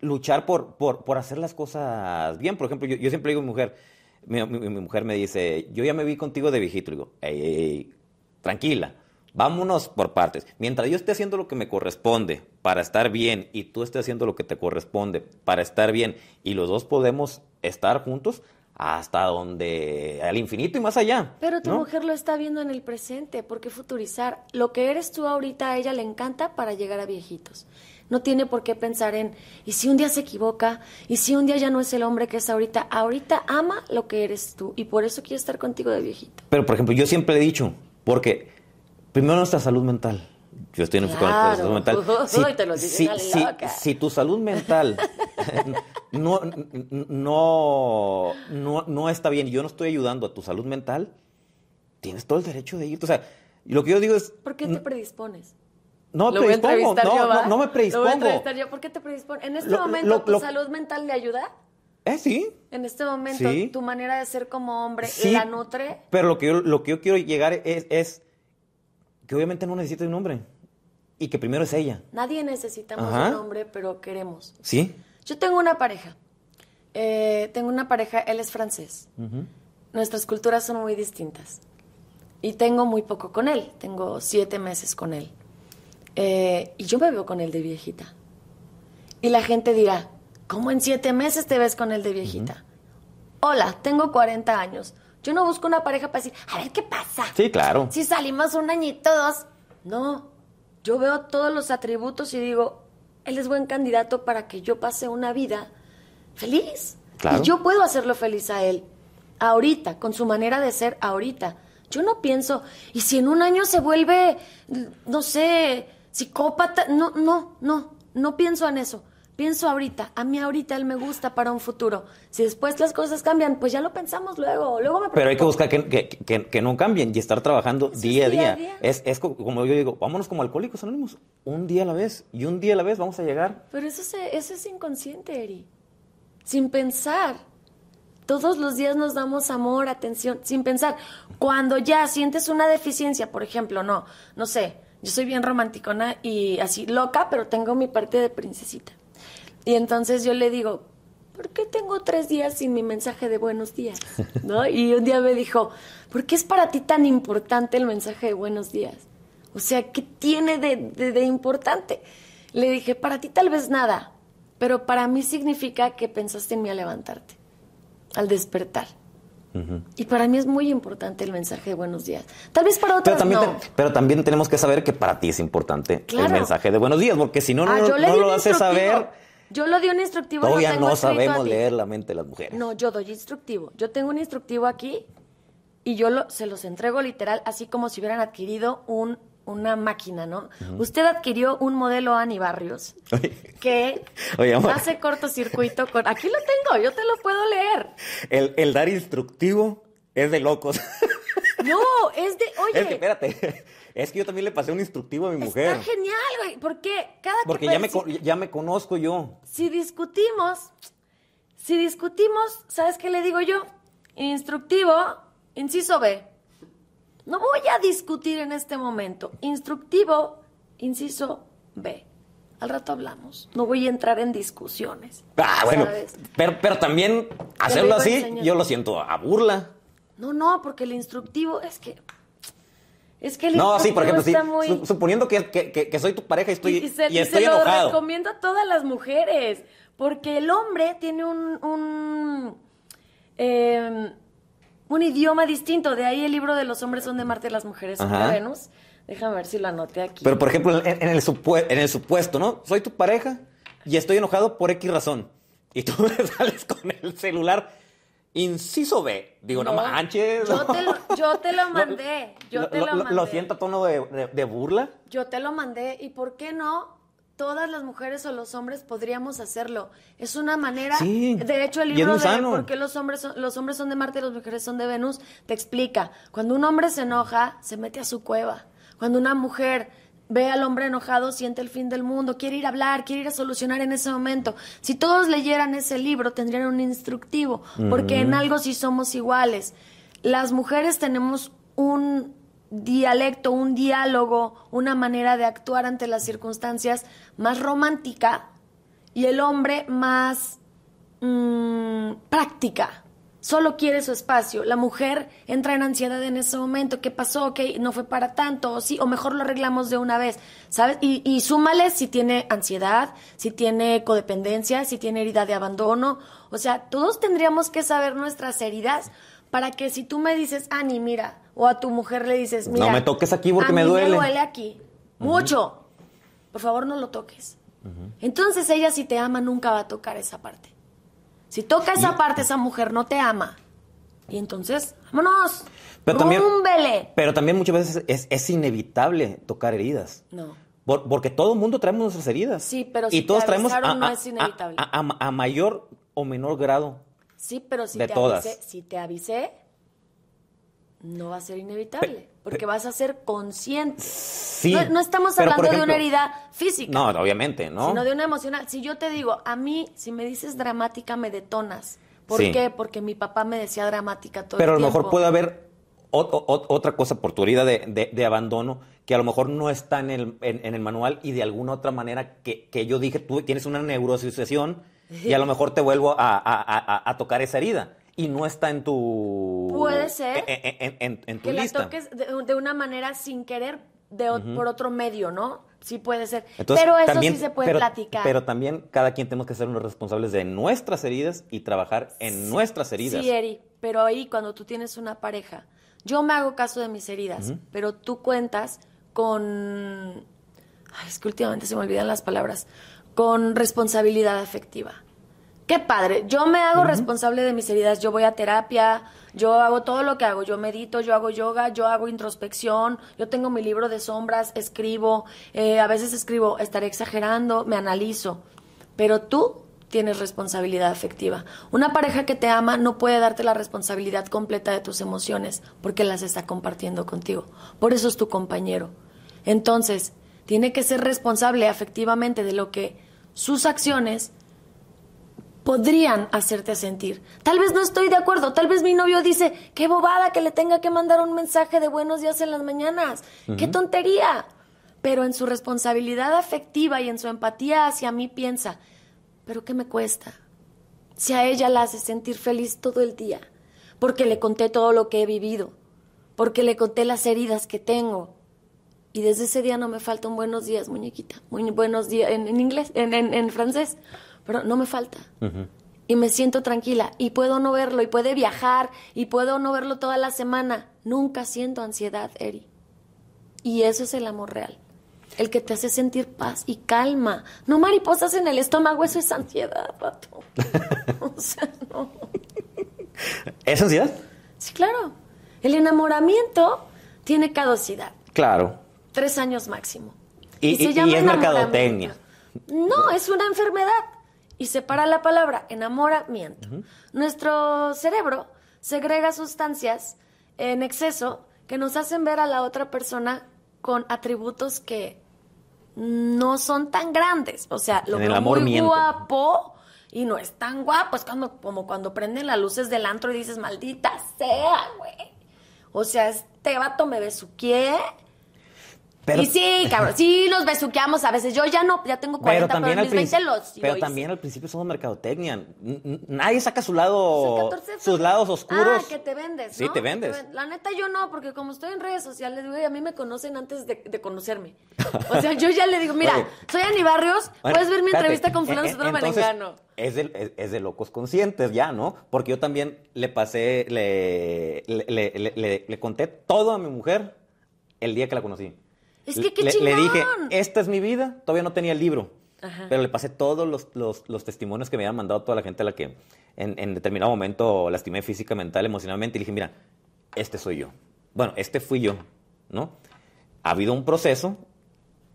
luchar por, por, por hacer las cosas bien. Por ejemplo, yo, yo siempre digo a mi mujer, mi, mi- mi mujer me dice, yo ya me vi contigo de viejito. Le digo, "Ey, ey, ey, tranquila, vámonos por partes. Mientras yo esté haciendo lo que me corresponde para estar bien y tú estés haciendo lo que te corresponde para estar bien y los dos podemos estar juntos hasta donde, al infinito y más allá. Pero tu ¿no? mujer lo está viendo en el presente. ¿Por qué futurizar? Lo que eres tú ahorita a ella le encanta para llegar a viejitos. No tiene por qué pensar en, ¿y si un día se equivoca? ¿Y si un día ya no es el hombre que es ahorita? Ahorita ama lo que eres tú y por eso quiere estar contigo de viejito. Pero, por ejemplo, yo siempre he dicho, porque primero nuestra salud mental. Yo estoy en el psicólogo de Claro. salud mental. Uy, te lo la loca. si tu salud mental no, no, no, no está bien y yo no estoy ayudando a tu salud mental, tienes todo el derecho de irte. O sea, lo que yo digo es... ¿Por qué te predispones? No voy a predispongo, entrevistar no, no, no me Lo voy a predispongo. entrevistar yo. ¿Por qué te predispones? En este Lo- momento, lo- ¿tu salud mental le ayuda? Eh, sí. En este momento, Sí. tu manera de ser como hombre Sí, la nutre. Pero lo que yo, lo que yo quiero llegar es, es que obviamente no necesita de un hombre. Y que primero es ella. Nadie necesitamos Ajá. un hombre, pero queremos. ¿Sí? Yo tengo una pareja. Eh, tengo una pareja, él es francés. Nuestras culturas son muy distintas. Y tengo muy poco con él. Tengo siete meses con él. Eh, y yo me veo con él de viejita. Y la gente dirá, ¿cómo en siete meses te ves con él de viejita? Hola, tengo 40 años. Yo no busco una pareja para decir, a ver qué pasa. Sí, claro. Si salimos un añito, dos. No, yo veo todos los atributos y digo, él es buen candidato para que yo pase una vida feliz. Claro. Y yo puedo hacerlo feliz a él. Ahorita, con su manera de ser ahorita. Yo no pienso, y si en un año se vuelve, no sé, psicópata, no, no, no, no pienso en eso. Pienso ahorita, a mí ahorita él me gusta para un futuro. Si después las cosas cambian, pues ya lo pensamos luego. luego me Pero hay que buscar que, que- que- que no cambien y estar trabajando es día a día día. a día. Es, es co- como yo digo, vámonos como alcohólicos anónimos, un día a la vez. Y un día a la vez vamos a llegar. Pero eso, se- eso es inconsciente, Eri. Sin pensar. Todos los días nos damos amor, atención, sin pensar. Cuando ya sientes una deficiencia, por ejemplo, no, no sé, yo soy bien romanticona y así loca, pero tengo mi parte de princesita. Y entonces yo le digo, ¿por qué tengo tres días sin mi mensaje de buenos días? ¿No? Y un día me dijo, ¿por qué es para ti tan importante el mensaje de buenos días? O sea, ¿qué tiene de, de- de importante? Le dije, para ti tal vez nada, pero para mí significa que pensaste en mí al levantarte, al despertar. Y para mí es muy importante el mensaje de buenos días. Tal vez para Pero otros también, no. te- pero también tenemos que saber que para ti es importante Claro. el mensaje de buenos días, porque si no, no, Ah, no di lo haces saber, Yo lo di un instructivo. todavía no sabemos leer la mente de las mujeres. No, yo doy instructivo. Yo tengo un instructivo aquí y yo lo- se los entrego literal, así como si hubieran adquirido un, una máquina, ¿no? Usted adquirió un modelo Ani Barrios que Oye, hace cortocircuito con... Aquí lo tengo, yo te lo puedo leer. El, el dar instructivo es de locos. No, es de... Oye, Es que espérate, es que yo también le pasé un instructivo a mi mujer. está genial, güey. Porque cada que Porque ya me, ya me conozco yo. si discutimos, si discutimos, ¿sabes qué le digo yo? Instructivo, inciso B. No voy a discutir en este momento. Instructivo, inciso B. Al rato hablamos. No voy a entrar en discusiones. Ah, bueno, pero, pero también hacerlo así, yo lo siento a burla. No, no, porque el instructivo es que. Es que el No, sí, por ejemplo, sí, muy. su- suponiendo que, que- que- soy tu pareja y estoy, y, y se, y lo recomiendo a todas las mujeres, porque el hombre tiene un, un, eh, un idioma distinto, de ahí el libro de los hombres son de Marte y las mujeres son de Venus. Déjame ver si lo anoté aquí. Pero, por ejemplo, en, en el supue- en el supuesto, ¿no? Soy tu pareja y estoy enojado por X razón. Y tú me sales con el celular, inciso B. Digo, no, manches. Yo no. te lo, yo te lo mandé, yo Lo- te lo, lo, lo- mandé. lo siento a tono de, de- de burla. Yo te lo mandé y ¿por qué no? Todas las mujeres o los hombres podríamos hacerlo. Es una manera. Sí, de hecho, el libro de por qué los hombres son, los hombres son de Marte y las mujeres son de Venus te explica. Cuando un hombre se enoja, se mete a su cueva. Cuando una mujer ve al hombre enojado, siente el fin del mundo, quiere ir a hablar, quiere ir a solucionar en ese momento. Si todos leyeran ese libro, tendrían un instructivo, porque en algo sí somos iguales. Las mujeres tenemos un dialecto, un diálogo, una manera de actuar ante las circunstancias más romántica y el hombre más mm, práctica. Solo quiere su espacio. La mujer entra en ansiedad en ese momento. ¿Qué pasó? Ok, no fue para tanto. O sí, o mejor lo arreglamos de una vez. ¿Sabes? Y, y súmale si tiene ansiedad, si tiene codependencia, si tiene herida de abandono. O sea, todos tendríamos que saber nuestras heridas para que si tú me dices, Ani, mira, o a tu mujer le dices, No mira. me toques aquí porque a me mí duele". Me duele aquí. Mucho. Por favor, no lo toques. Entonces ella si te ama nunca va a tocar esa parte. Si toca esa parte, esa mujer no te ama. Y entonces, vámonos. Pero también, pero también muchas veces es, es inevitable tocar heridas. No. Por- porque todo el mundo traemos nuestras heridas. Sí, pero y si todos te traemos a, no es inevitable. a- a- a mayor o menor grado. Sí, pero si De te todas. avisé, si te avisé, no va a ser inevitable. porque vas a ser consciente. Sí. no, no estamos pero, hablando de una herida física. No, obviamente, ¿no? sino de una emocional. Si yo te digo, a mí, si me dices dramática, me detonas. ¿Por Sí. qué? Porque mi papá me decía dramática todo Pero a el lo tiempo. mejor puede haber o- o- otra cosa por tu herida de, de- de abandono que a lo mejor no está en el, en, en el manual y de alguna otra manera que, que yo dije, tú tienes una neuroasociación y a lo mejor te vuelvo a, a- a- a tocar esa herida y no está en tu... Puede ser En, en- en- en tu que la lista. toques de, de una manera sin querer de, por otro medio, ¿no? Sí puede ser. Entonces, pero eso también- sí se puede pero- platicar. Pero también cada quien tenemos que ser unos responsables de nuestras heridas y trabajar en nuestras heridas. Sí, Eri, pero ahí cuando tú tienes una pareja, yo me hago caso de mis heridas, pero tú cuentas con... Ay, es que últimamente se me olvidan las palabras. Con responsabilidad afectiva. Qué padre. Yo me hago responsable de mis heridas. Yo voy a terapia, yo hago todo lo que hago. Yo medito, yo hago yoga, yo hago introspección, yo tengo mi libro de sombras, escribo, eh, a veces escribo, estaré exagerando, me analizo. Pero tú tienes responsabilidad afectiva. Una pareja que te ama no puede darte la responsabilidad completa de tus emociones porque las está compartiendo contigo. Por eso es tu compañero. Entonces, tiene que ser responsable afectivamente de lo que sus acciones podrían hacerte sentir. Tal vez no estoy de acuerdo, tal vez mi novio dice, qué bobada que le tenga que mandar un mensaje de buenos días en las mañanas, qué tontería. Pero en su responsabilidad afectiva y en su empatía hacia mí piensa, pero ¿qué me cuesta? Si a ella la hace sentir feliz todo el día, porque le conté todo lo que he vivido, porque le conté las heridas que tengo. Y desde ese día no me falta un buenos días, muñequita. Muy buenos días en, en inglés, en, en- en francés. Pero no me falta. Y me siento tranquila. Y puedo no verlo. Y puede viajar. Y puedo no verlo toda la semana. Nunca siento ansiedad, Eri. Y eso es el amor real. El que te hace sentir paz y calma. No mariposas en el estómago, eso es ansiedad, vato. o sea, no. ¿Es ansiedad? Sí, claro. El enamoramiento tiene caducidad. Claro. Tres años máximo. Y- y- y es enamoramiento. mercadotecnia. No, es una enfermedad. Y separa la palabra enamoramiento. Nuestro cerebro segrega sustancias en exceso que nos hacen ver a la otra persona con atributos que no son tan grandes. O sea, lo veo amor muy miento. guapo y no es tan guapo. Es cuando, como cuando prenden las luces del antro y dices, maldita sea, güey. O sea, este vato me besuqué. Pero, y sí, cabrón, sí nos besuqueamos a veces. Yo ya no, ya tengo 40, pero pero, también, en al mis 20 principio, los pero también al principio somos mercadotecnia. Nadie saca su lado, el 14 de sus lados oscuros. Ah, que te vendes. Sí, te vendes. ven- La neta, yo no, porque como estoy en redes sociales, güey, a mí me conocen antes de, de conocerme. O sea, yo ya le digo, mira, Oye. soy Ani Barrios, Bueno, puedes ver mi espérate. entrevista con fulano Eh, eh, Sotero entonces. Es de, es, es de locos conscientes ya, ¿no? Porque yo también le pasé, le- le- le conté todo a mi mujer el día que la conocí. Es que qué le, le dije, chingón. esta es mi vida, todavía no tenía el libro. Ajá. Pero le pasé todos los, los- los testimonios que me habían mandado toda la gente a la que en, en determinado momento lastimé física, mental, emocionalmente. Y dije, mira, este soy yo. Bueno, este fui yo, ¿no? Ha habido un proceso,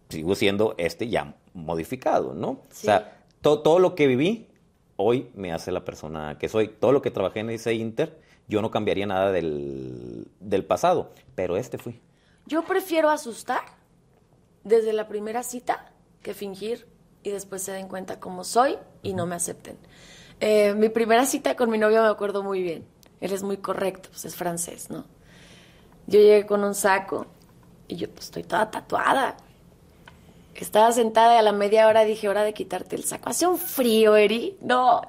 sigo siendo este ya modificado, ¿no? Sí. O sea, to- todo lo que viví hoy me hace la persona que soy. Todo lo que trabajé en ese Inter, yo no cambiaría nada del, del pasado, pero este fui. Yo prefiero asustar desde la primera cita que fingir y después se den cuenta cómo soy y no me acepten. Eh, mi primera cita con mi novio me acuerdo muy bien. Él es muy correcto, pues es francés, ¿no? Yo llegué con un saco y yo pues estoy toda tatuada. Estaba sentada y a la media hora dije, hora de quitarte el saco. Hace un frío, Eri. No.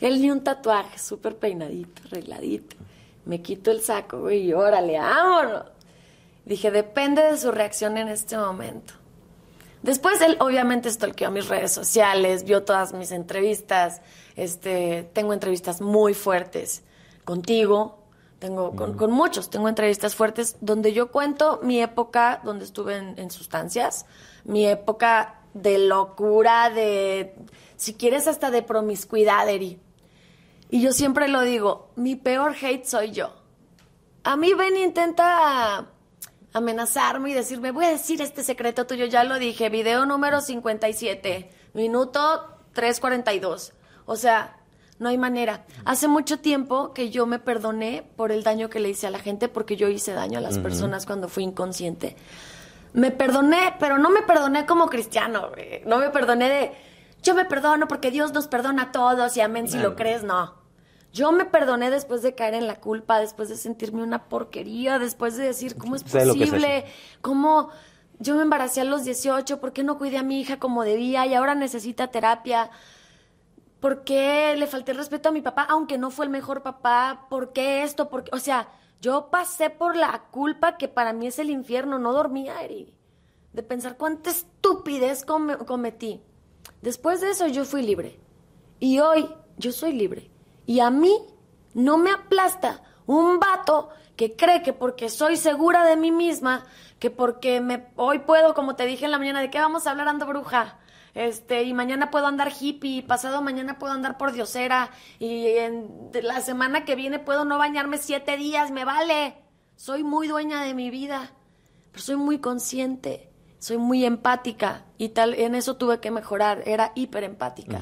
Él ni un tatuaje, súper peinadito, arregladito. Me quito el saco, güey, y órale, vámonos. Dije, depende de su reacción en este momento. Después él obviamente stalkeó mis redes sociales, vio todas mis entrevistas. Este, tengo entrevistas muy fuertes contigo, tengo con, con muchos, tengo entrevistas fuertes donde yo cuento mi época donde estuve en, en sustancias, mi época de locura, de, si quieres hasta de promiscuidad, Eri. Y yo siempre lo digo, mi peor hate soy yo. A mí Ben intenta amenazarme y decirme, voy a decir este secreto tuyo, ya lo dije, video número 57, minuto 3.42. O sea, no hay manera. Hace mucho tiempo que yo me perdoné por el daño que le hice a la gente, porque yo hice daño a las personas cuando fui inconsciente. Me perdoné, pero no me perdoné como cristiano, güey. No me perdoné de, yo me perdono porque Dios nos perdona a todos y amén si lo crees, no. Yo me perdoné después de caer en la culpa, después de sentirme una porquería, después de decir, ¿cómo es posible? ¿Cómo yo me embaracé a los 18? ¿Por qué no cuidé a mi hija como debía? Y ahora necesita terapia. ¿por qué le falté el respeto a mi papá, aunque no fue el mejor papá? ¿Por qué esto? ¿Por qué? O sea, yo pasé por la culpa que para mí es el infierno. No dormía, Eri. De pensar cuánta estupidez come- cometí. Después de eso yo fui libre. Y hoy yo soy libre. Y a mí no me aplasta un vato que cree que porque soy segura de mí misma, que porque me hoy puedo, como te dije en la mañana, de qué vamos a hablar ando bruja. Este, y mañana puedo andar hippie, y pasado mañana puedo andar por diosera, y en la semana que viene puedo no bañarme siete días, me vale. Soy muy dueña de mi vida, pero soy muy consciente, soy muy empática, y tal, en eso tuve que mejorar, era hiper empática.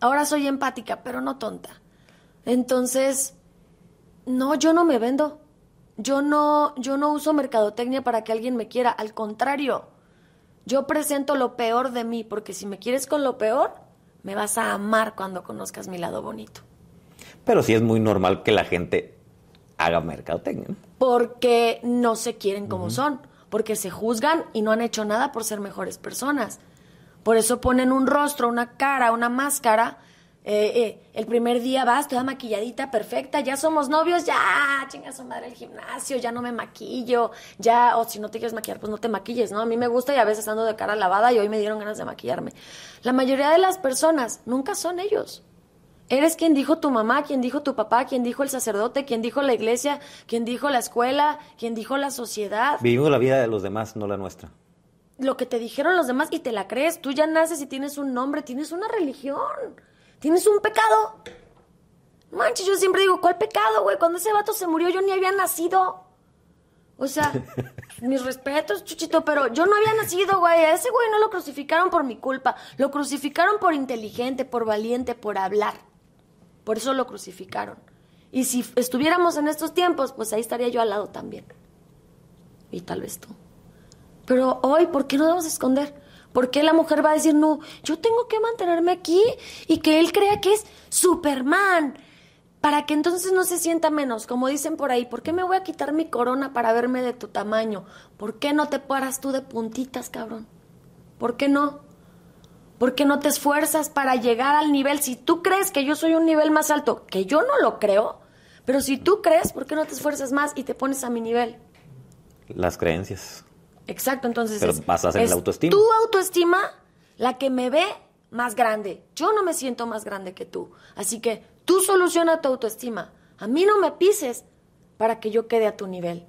Ahora soy empática, pero no tonta. Entonces, no, yo no me vendo. Yo no, yo no uso mercadotecnia para que alguien me quiera. Al contrario, yo presento lo peor de mí, porque si me quieres con lo peor, me vas a amar cuando conozcas mi lado bonito. Pero sí es muy normal que la gente haga mercadotecnia. ¿no? Porque no se quieren como son, porque se juzgan y no han hecho nada por ser mejores personas. Por eso ponen un rostro, una cara, una máscara. Eh, eh, el primer día vas toda maquilladita, perfecta, ya somos novios, ya, chinga su madre el gimnasio, ya no me maquillo, ya, o si no te quieres maquillar, pues no te maquilles, ¿no? A mí me gusta y a veces ando de cara lavada y hoy me dieron ganas de maquillarme. La mayoría de las personas nunca son ellos. Eres quien dijo tu mamá, quien dijo tu papá, quien dijo el sacerdote, quien dijo la iglesia, quien dijo la escuela, quien dijo la sociedad Vivimos la vida de los demás, no la nuestra. lo que te dijeron los demás y te la crees. Tú ya naces y tienes un nombre, tienes una religión, tienes un pecado. Manches, yo siempre digo, ¿cuál pecado, güey? Cuando ese vato se murió yo ni había nacido. O sea, mis respetos, Chuchito, pero yo no había nacido, güey. A ese güey no lo crucificaron por mi culpa. Lo crucificaron por inteligente, por valiente, por hablar. Por eso lo crucificaron. Y si estuviéramos en estos tiempos, pues ahí estaría yo al lado también. Y tal vez tú. Pero hoy, ¿por qué no debemos esconder? ¿Por qué la mujer va a decir, no, yo tengo que mantenerme aquí y que él crea que es Superman? Para que entonces no se sienta menos, como dicen por ahí, ¿por qué me voy a quitar mi corona para verme de tu tamaño? ¿Por qué no te paras tú de puntitas, cabrón? ¿Por qué no? ¿Por qué no te esfuerzas para llegar al nivel? Si tú crees que yo soy un nivel más alto, que yo no lo creo, pero si tú crees, ¿por qué no te esfuerzas más y te pones a mi nivel? Las creencias. Exacto, entonces Pero es, la autoestima. Tu autoestima la que me ve más grande. Yo no me siento más grande que tú. Así que tú soluciona tu autoestima. A mí no me pises para que yo quede a tu nivel.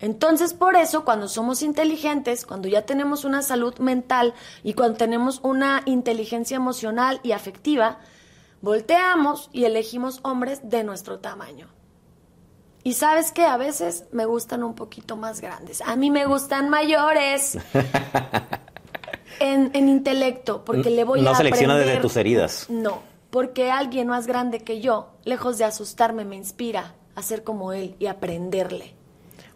Entonces, por eso, cuando somos inteligentes, cuando ya tenemos una salud mental y cuando tenemos una inteligencia emocional y afectiva, volteamos y elegimos hombres de nuestro tamaño. Y sabes que a veces me gustan un poquito más grandes. A mí me gustan mayores. en, en intelecto, porque le voy No a selecciona aprender- desde tus heridas. No, porque alguien más grande que yo, lejos de asustarme, me inspira a ser como él y aprenderle.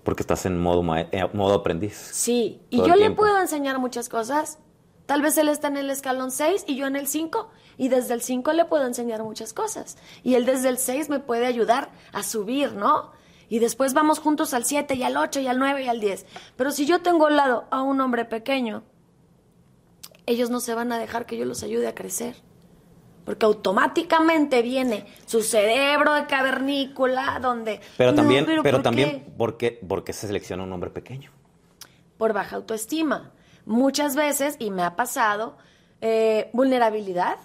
Porque estás en modo, eh, modo aprendiz. Sí, y yo le puedo enseñar muchas cosas. Tal vez él está en el escalón 6 y yo en el 5. Y desde el 5 le puedo enseñar muchas cosas. Y él desde el 6 me puede ayudar a subir, ¿no? Y después vamos juntos al 7 y al 8 y al 9 y al 10. Pero si yo tengo al lado a un hombre pequeño, ellos no se van a dejar que yo los ayude a crecer. Porque automáticamente viene su cerebro de cavernícola donde... Pero "No, también, pero, ¿por qué?". también, ¿por qué, por qué se selecciona un hombre pequeño? por baja autoestima. Muchas veces, y me ha pasado, eh, vulnerabilidad.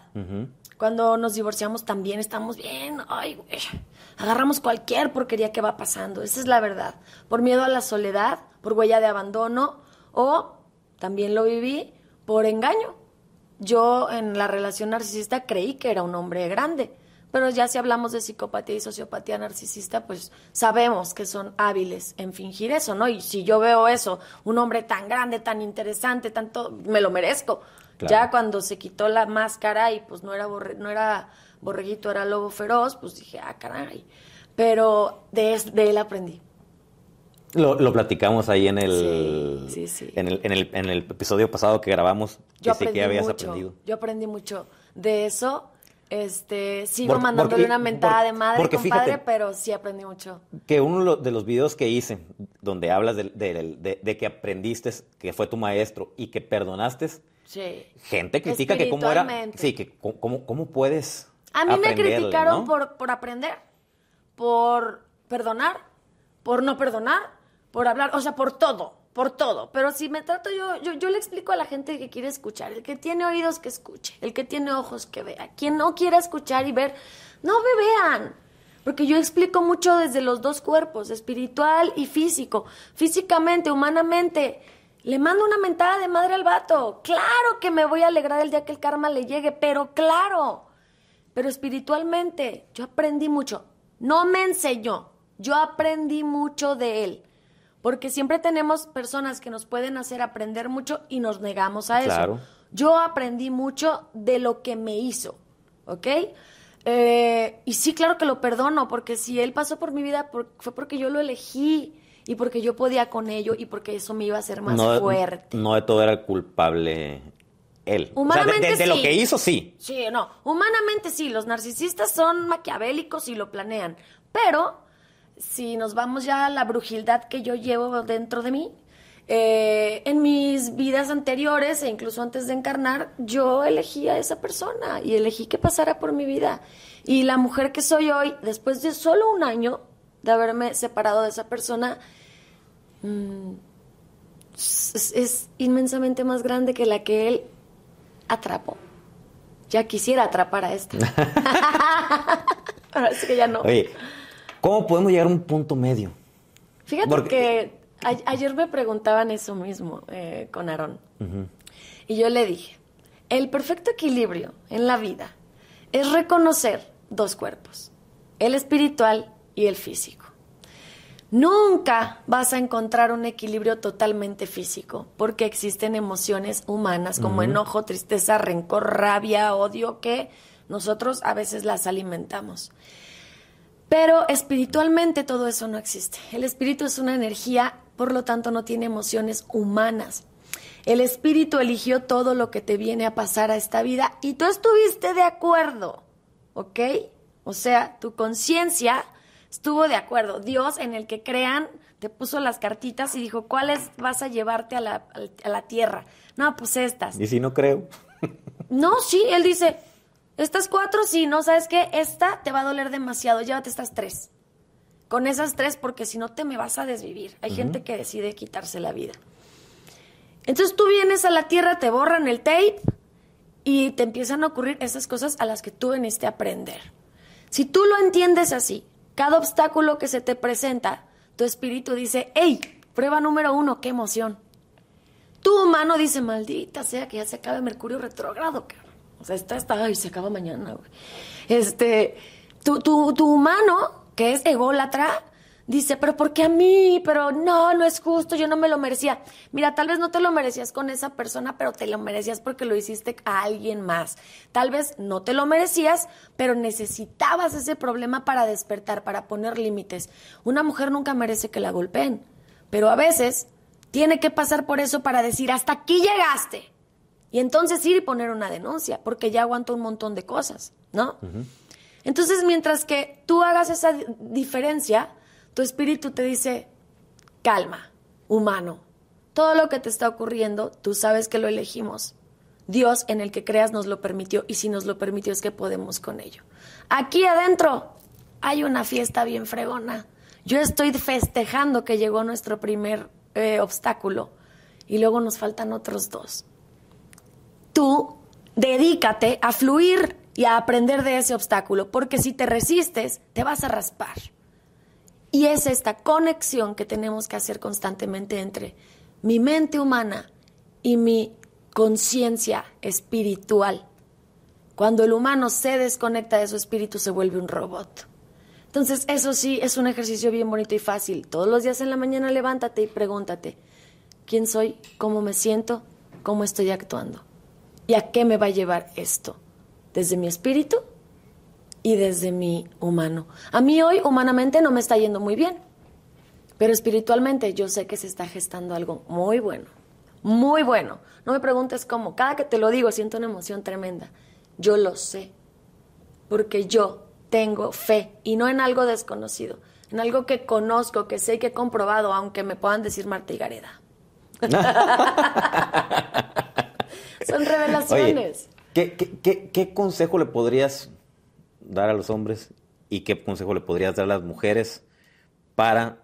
Cuando nos divorciamos también estamos bien, ay, güey, agarramos cualquier porquería que va pasando, esa es la verdad. Por miedo a la soledad, por huella de abandono, o también lo viví por engaño. Yo en la relación narcisista creí que era un hombre grande, pero ya si hablamos de psicopatía y sociopatía narcisista, pues sabemos que son hábiles en fingir eso, ¿no? Y si yo veo eso, un hombre tan grande, tan interesante, tanto, me lo merezco. Claro. Ya cuando se quitó la máscara y pues no era, borre- no era borreguito, era lobo feroz, pues dije, ah, caray. Pero de, él aprendí. Lo, lo platicamos ahí en el, Sí, sí, sí. En, el, en, el, en el episodio pasado que grabamos, Yo que aprendí habías mucho. aprendido. Yo aprendí mucho de eso. Este, sigo Porque- mandándole porque- una mentada de madre, compadre, fíjate- pero sí aprendí mucho. Que uno de los videos que hice, donde hablas de, de- de- de que aprendiste, que fue tu maestro y que perdonaste, Sí. Gente critica que cómo era. Sí, que cómo, cómo- puedes. A mí me criticaron ¿no? por, por aprender, por perdonar, por no perdonar, por hablar, o sea, por todo, por todo. Pero si me trato yo, yo, yo le explico a la gente que quiere escuchar, el que tiene oídos que escuche, el que tiene ojos que vea, quien no quiera escuchar y ver, no me vean. Porque yo explico mucho desde los dos cuerpos, espiritual y físico. Físicamente, humanamente, le mando una mentada de madre al vato. Claro que me voy a alegrar el día que el karma le llegue, pero claro. Pero espiritualmente, yo aprendí mucho. No me enseñó, yo aprendí mucho de él. Porque siempre tenemos personas que nos pueden hacer aprender mucho y nos negamos a eso. Claro. Yo aprendí mucho de lo que me hizo, ¿ok? Eh, y sí, claro que lo perdono, porque si él pasó por mi vida por- fue porque yo lo elegí y porque yo podía con ello y porque eso me iba a hacer más no, fuerte. No de todo era culpable él. O sea, de- Humanamente lo que hizo, sí. Sí, no, humanamente sí, los narcisistas son maquiavélicos y lo planean, pero si nos vamos ya a la brujildad que yo llevo dentro de mí, eh, en mis vidas anteriores e incluso antes de encarnar, yo elegí a esa persona y elegí que pasara por mi vida. Y la mujer que soy hoy, después de solo un año de haberme separado de esa persona, mm, es, es inmensamente más grande que la que él atrapó. Ya quisiera atrapar a esta. Ahora sí que ya no. Oye, ¿cómo podemos llegar a un punto medio? Fíjate porque- que a- ayer me preguntaban eso mismo eh, con Aarón. Y yo le dije, el perfecto equilibrio en la vida es reconocer dos cuerpos, el espiritual y el físico. Nunca vas a encontrar un equilibrio totalmente físico, porque existen emociones humanas como enojo, tristeza, rencor, rabia, odio, que nosotros a veces las alimentamos. Pero espiritualmente todo eso no existe. El espíritu es una energía, por lo tanto no tiene emociones humanas. El espíritu eligió todo lo que te viene a pasar a esta vida y tú estuviste de acuerdo, ¿ok? O sea, tu conciencia estuvo de acuerdo. Dios en el que crean te puso las cartitas y dijo, ¿cuáles vas a llevarte a la, a la tierra? No, pues estas. Y si no creo. No, sí, él dice, estas cuatro sí, no, ¿sabes qué? Esta te va a doler demasiado, llévate estas tres. Con esas tres, porque si no te me vas a desvivir. Hay gente que decide quitarse la vida. Entonces tú vienes a la tierra, te borran el tape y te empiezan a ocurrir esas cosas a las que tú veniste a aprender. Si tú lo entiendes así, cada obstáculo que se te presenta, tu espíritu dice, hey, prueba número uno, qué emoción. Tu humano dice, maldita sea que ya se acabe Mercurio retrógrado. O sea, esta está, ay, se acaba mañana, güey. Este, tu, tu, tu humano, que es ególatra, dice, pero ¿por qué a mí? Pero no, no es justo, yo no me lo merecía. Mira, tal vez no te lo merecías con esa persona, pero te lo merecías porque lo hiciste a alguien más. Tal vez no te lo merecías, pero necesitabas ese problema para despertar, para poner límites. Una mujer nunca merece que la golpeen, pero a veces tiene que pasar por eso para decir, hasta aquí llegaste. Y entonces ir y poner una denuncia, porque ya aguanto un montón de cosas, ¿no? Entonces, mientras que tú hagas esa di- diferencia, tu espíritu te dice, calma, humano. Todo lo que te está ocurriendo, tú sabes que lo elegimos. Dios en el que creas nos lo permitió y si nos lo permitió es que podemos con ello. Aquí adentro hay una fiesta bien fregona. Yo estoy festejando que llegó nuestro primer eh, obstáculo y luego nos faltan otros dos tú dedícate a fluir y a aprender de ese obstáculo, porque si te resistes, te vas a raspar. Y es esta conexión que tenemos que hacer constantemente entre mi mente humana y mi conciencia espiritual. Cuando el humano se desconecta de su espíritu, se vuelve un robot. Entonces, eso sí, es un ejercicio bien bonito y fácil. Todos los días en la mañana levántate y pregúntate, ¿quién soy? ¿Cómo me siento? ¿Cómo estoy actuando? ¿Y a qué me va a llevar esto? ¿Desde mi espíritu y desde mi humano? A mí hoy, humanamente, no me está yendo muy bien. Pero espiritualmente yo sé que se está gestando algo muy bueno. Muy bueno. No me preguntes cómo. Cada que te lo digo siento una emoción tremenda. Yo lo sé. Porque yo tengo fe. Y no en algo desconocido. En algo que conozco, que sé y que he comprobado, aunque me puedan decir Marta y Gareda. Son revelaciones. ¿qué, qué, qué, consejo le podrías dar a los hombres y qué consejo le podrías dar a las mujeres para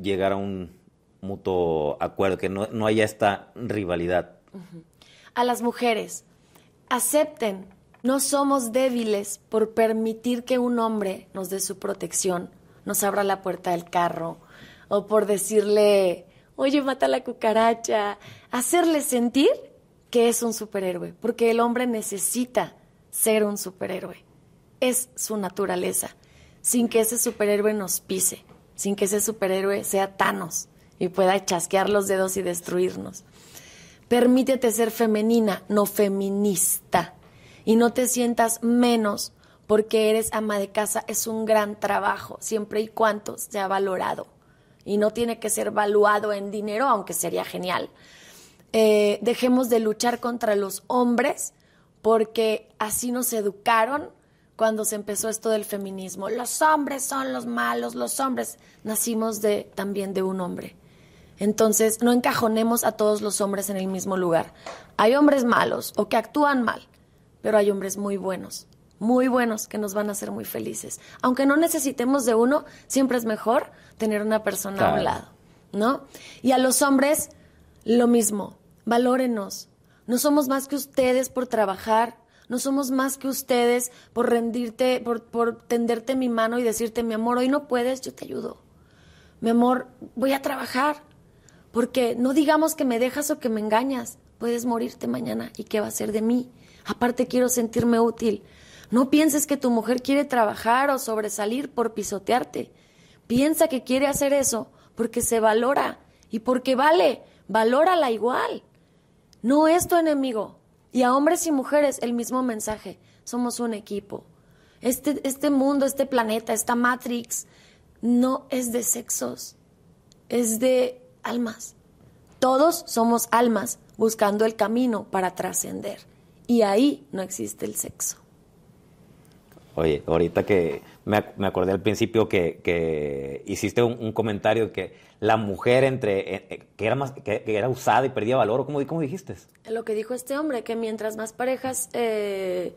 llegar a un mutuo acuerdo, que no, no haya esta rivalidad? A las mujeres, acepten, no somos débiles por permitir que un hombre nos dé su protección, nos abra la puerta del carro, o por decirle, oye, mata la cucaracha, hacerle sentir que es un superhéroe, porque el hombre necesita ser un superhéroe. Es su naturaleza, sin que ese superhéroe nos pise, sin que ese superhéroe sea Thanos y pueda chasquear los dedos y destruirnos. Permítete ser femenina, no feminista. Y no te sientas menos porque eres ama de casa. Es un gran trabajo, siempre y cuando sea valorado. Y no tiene que ser valuado en dinero, aunque sería genial. Eh, dejemos de luchar contra los hombres porque así nos educaron cuando se empezó esto del feminismo. Los hombres son los malos, los hombres nacimos de, también de un hombre. Entonces, no encajonemos a todos los hombres en el mismo lugar. Hay hombres malos o que actúan mal, pero hay hombres muy buenos, muy buenos que nos van a hacer muy felices. Aunque no necesitemos de uno, siempre es mejor tener una persona a un lado, ¿no? Y a los hombres, lo mismo, valórenos. No somos más que ustedes por trabajar, no somos más que ustedes por rendirte, por, tenderte mi mano y decirte, mi amor, hoy no puedes, yo te ayudo. Mi amor, voy a trabajar, porque no digamos que me dejas o que me engañas. Puedes morirte mañana y qué va a ser de mí. Aparte quiero sentirme útil. No pienses que tu mujer quiere trabajar o sobresalir por pisotearte. Piensa que quiere hacer eso porque se valora y porque vale. Valórala igual. No es tu enemigo. Y a hombres y mujeres el mismo mensaje. Somos un equipo. Este, este mundo, este planeta, esta Matrix, no es de sexos. Es de almas. Todos somos almas buscando el camino para trascender. Y ahí no existe el sexo. Oye, ahorita que me, acordé al principio que, hiciste un, comentario que la mujer entre eh, eh, que era más que, era usada y perdía valor, ¿cómo, cómo dijiste? Lo que dijo este hombre, que mientras más parejas eh,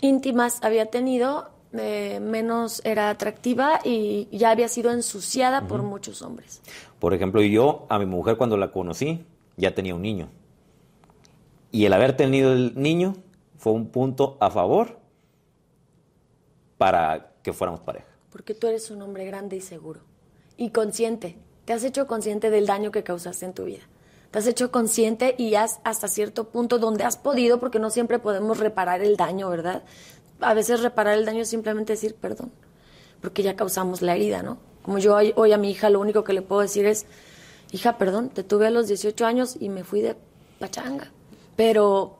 íntimas había tenido, menos era atractiva y ya había sido ensuciada por muchos hombres. Por ejemplo, yo a mi mujer cuando la conocí ya tenía un niño. Y el haber tenido el niño fue un punto a favor para que fuéramos pareja. Porque tú eres un hombre grande y seguro. Y consciente. Te has hecho consciente del daño que causaste en tu vida. Te has hecho consciente y has hasta cierto punto donde has podido, porque no siempre podemos reparar el daño, ¿verdad? a veces reparar el daño es simplemente decir perdón, porque ya causamos la herida, ¿no? Como yo hoy, a mi hija lo único que le puedo decir es, hija, perdón, te tuve a los 18 años y me fui de pachanga, pero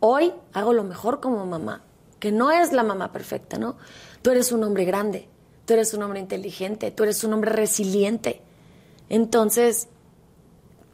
hoy hago lo mejor como mamá, que no es la mamá perfecta, ¿no? Tú eres un hombre grande, tú eres un hombre inteligente, tú eres un hombre resiliente. Entonces,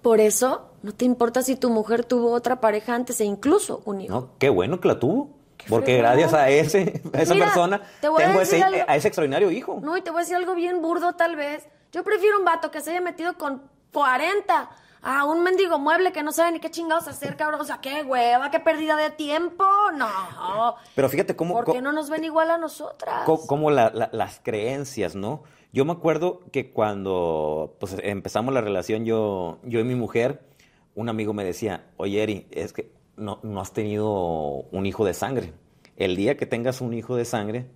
por eso no te importa si tu mujer tuvo otra pareja antes e incluso un hijo. No, qué bueno que la tuvo. Porque gracias a ese, a esa persona, tengo ese, a ese extraordinario hijo. No, y te voy a decir algo bien burdo tal vez. Yo prefiero un vato que se haya metido con 40 a un mendigo mueble que no sabe ni qué chingados hacer, cabrón. O sea, qué hueva, qué pérdida de tiempo. No. Pero fíjate cómo... ¿Por qué no nos ven igual a nosotras? Cómo, las creencias, ¿no? Yo me acuerdo que cuando pues, empezamos la relación yo, yo y mi mujer, un amigo me decía, oye, Eri, es que no, no has tenido un hijo de sangre. El día que tengas un hijo de sangre,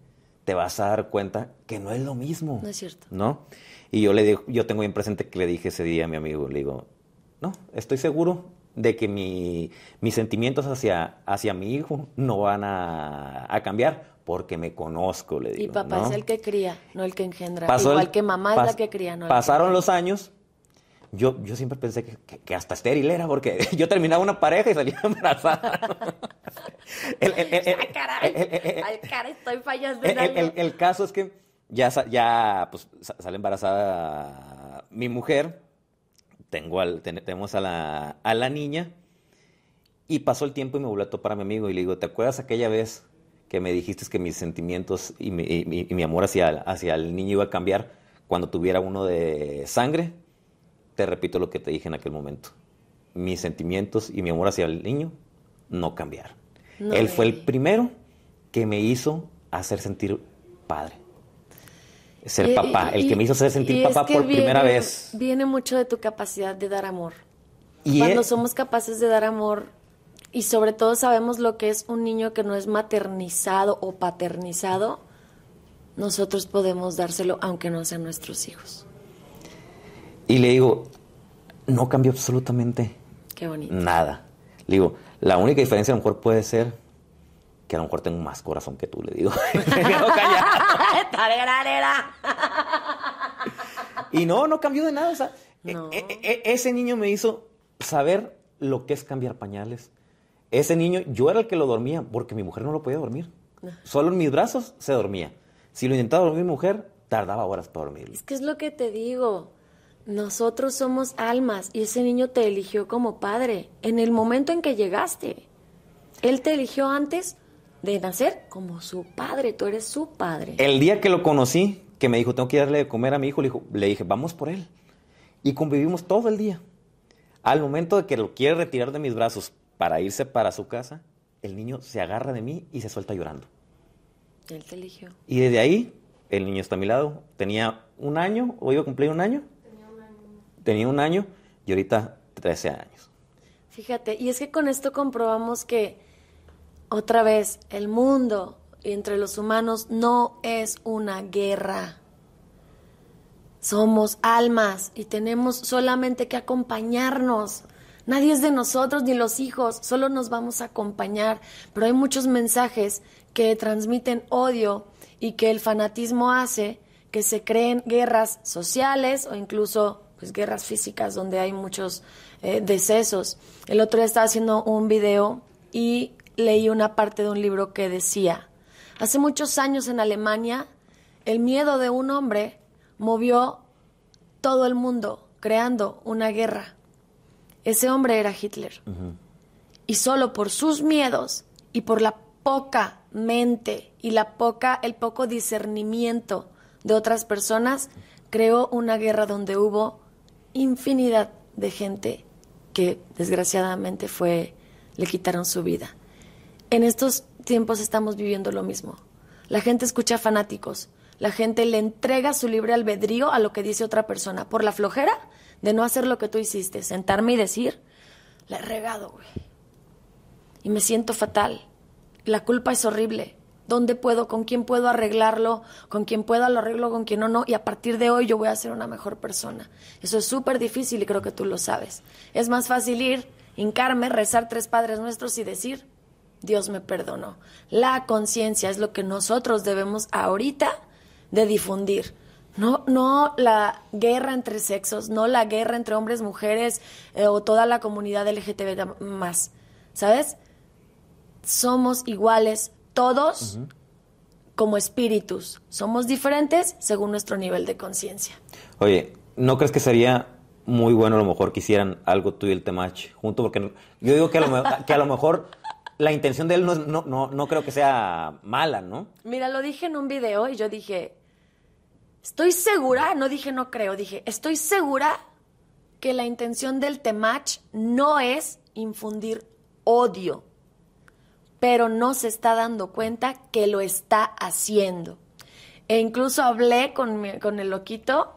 te vas a dar cuenta que no es lo mismo. No es cierto. ¿No? Y yo le digo, yo tengo bien presente que le dije ese día a mi amigo, le digo, no, estoy seguro de que mi, mis sentimientos hacia, hacia mi hijo no van a, cambiar porque me conozco, le digo. Y papá es el que cría, no el que engendra. Igual que mamá es la que cría, no Pasaron los años yo, yo siempre pensé que, hasta estéril era, porque yo terminaba una pareja y salía embarazada. el, el, caray, estoy fallando el, caso es que ya, ya pues, sale embarazada mi mujer, tengo al, tenemos a la, a la niña, y pasó el tiempo y me volvió a topar a mi amigo y le digo, ¿te acuerdas aquella vez que me dijiste que mis sentimientos y mi, y mi amor hacia, hacia el niño iba a cambiar cuando tuviera uno de sangre? te repito lo que te dije en aquel momento. mis sentimientos y mi amor hacia el niño no cambiaron. No, Él fue el primero que me hizo hacer sentir padre. Ser Y- papá, el que me hizo sentir es papá que por primera vez. Viene mucho de tu capacidad de dar amor. Y Cuando somos capaces de dar amor y sobre todo sabemos lo que es un niño que no es maternizado o paternizado, nosotros podemos dárselo aunque no sean nuestros hijos. y le digo, no cambió absolutamente Qué bonito. nada. Le digo, la única diferencia a lo mejor puede ser que a lo mejor tengo más corazón que tú, le digo. Me quedo y no, no cambió de nada. O sea, No. e- e- e- ese niño me hizo saber lo que es cambiar pañales. Ese niño, yo era el que lo dormía porque mi mujer no lo podía dormir. Solo en mis brazos se dormía. Si lo intentaba dormir mi mujer, tardaba horas para dormirlo. Es que es lo que te digo. Nosotros somos almas y ese niño te eligió como padre en el momento en que llegaste. Él te eligió antes de nacer como su padre, tú eres su padre. El día que lo conocí, que me dijo, tengo que darle de comer a mi hijo, le, dijo- le dije, vamos por él. Y convivimos todo el día. Al momento de que lo quiere retirar de mis brazos para irse para su casa, el niño se agarra de mí y se suelta llorando. Él te eligió. Y desde ahí, el niño está a mi lado. Tenía un año, o iba a cumplir un año. Tenía un año y ahorita 13 años. Fíjate, y es que con esto comprobamos que otra vez el mundo entre los humanos no es una guerra. Somos almas y tenemos solamente que acompañarnos. Nadie es de nosotros ni los hijos, solo nos vamos a acompañar. Pero hay muchos mensajes que transmiten odio y que el fanatismo hace que se creen guerras sociales o incluso pues guerras físicas donde hay muchos eh, decesos. El otro día estaba haciendo un video y leí una parte de un libro que decía, hace muchos años en Alemania el miedo de un hombre movió todo el mundo creando una guerra. Ese hombre era Hitler. Y solo por sus miedos y por la poca mente y la poca, el poco discernimiento de otras personas, creó una guerra donde hubo infinidad de gente que desgraciadamente fue, le quitaron su vida. En estos tiempos estamos viviendo lo mismo. La gente escucha fanáticos, la gente le entrega su libre albedrío a lo que dice otra persona por la flojera de no hacer lo que tú hiciste, sentarme y decir, la he regado, güey. Y me siento fatal. La culpa es horrible. ¿Dónde puedo? ¿Con quién puedo arreglarlo? ¿Con quién puedo lo arreglo? ¿Con quién no? No. Y a partir de hoy yo voy a ser una mejor persona. Eso es súper difícil y creo que tú lo sabes. Es más fácil ir, hincarme, rezar tres padres nuestros y decir, Dios me perdonó. La conciencia es lo que nosotros debemos ahorita de difundir. No, no la guerra entre sexos, no la guerra entre hombres, mujeres eh, o toda la comunidad LGTB más. ¿Sabes? Somos iguales todos como espíritus. Somos diferentes según nuestro nivel de conciencia. Oye, ¿no crees que sería muy bueno a lo mejor que hicieran algo tú y el Temach junto? Porque yo digo que a lo, me- que a lo mejor la intención de él no, no, no, no creo que sea mala, ¿no? Mira, lo dije en un video y yo dije, estoy segura, no dije no creo, dije, estoy segura que la intención del temach no es infundir odio, pero no se está dando cuenta que lo está haciendo. E incluso hablé con, con el loquito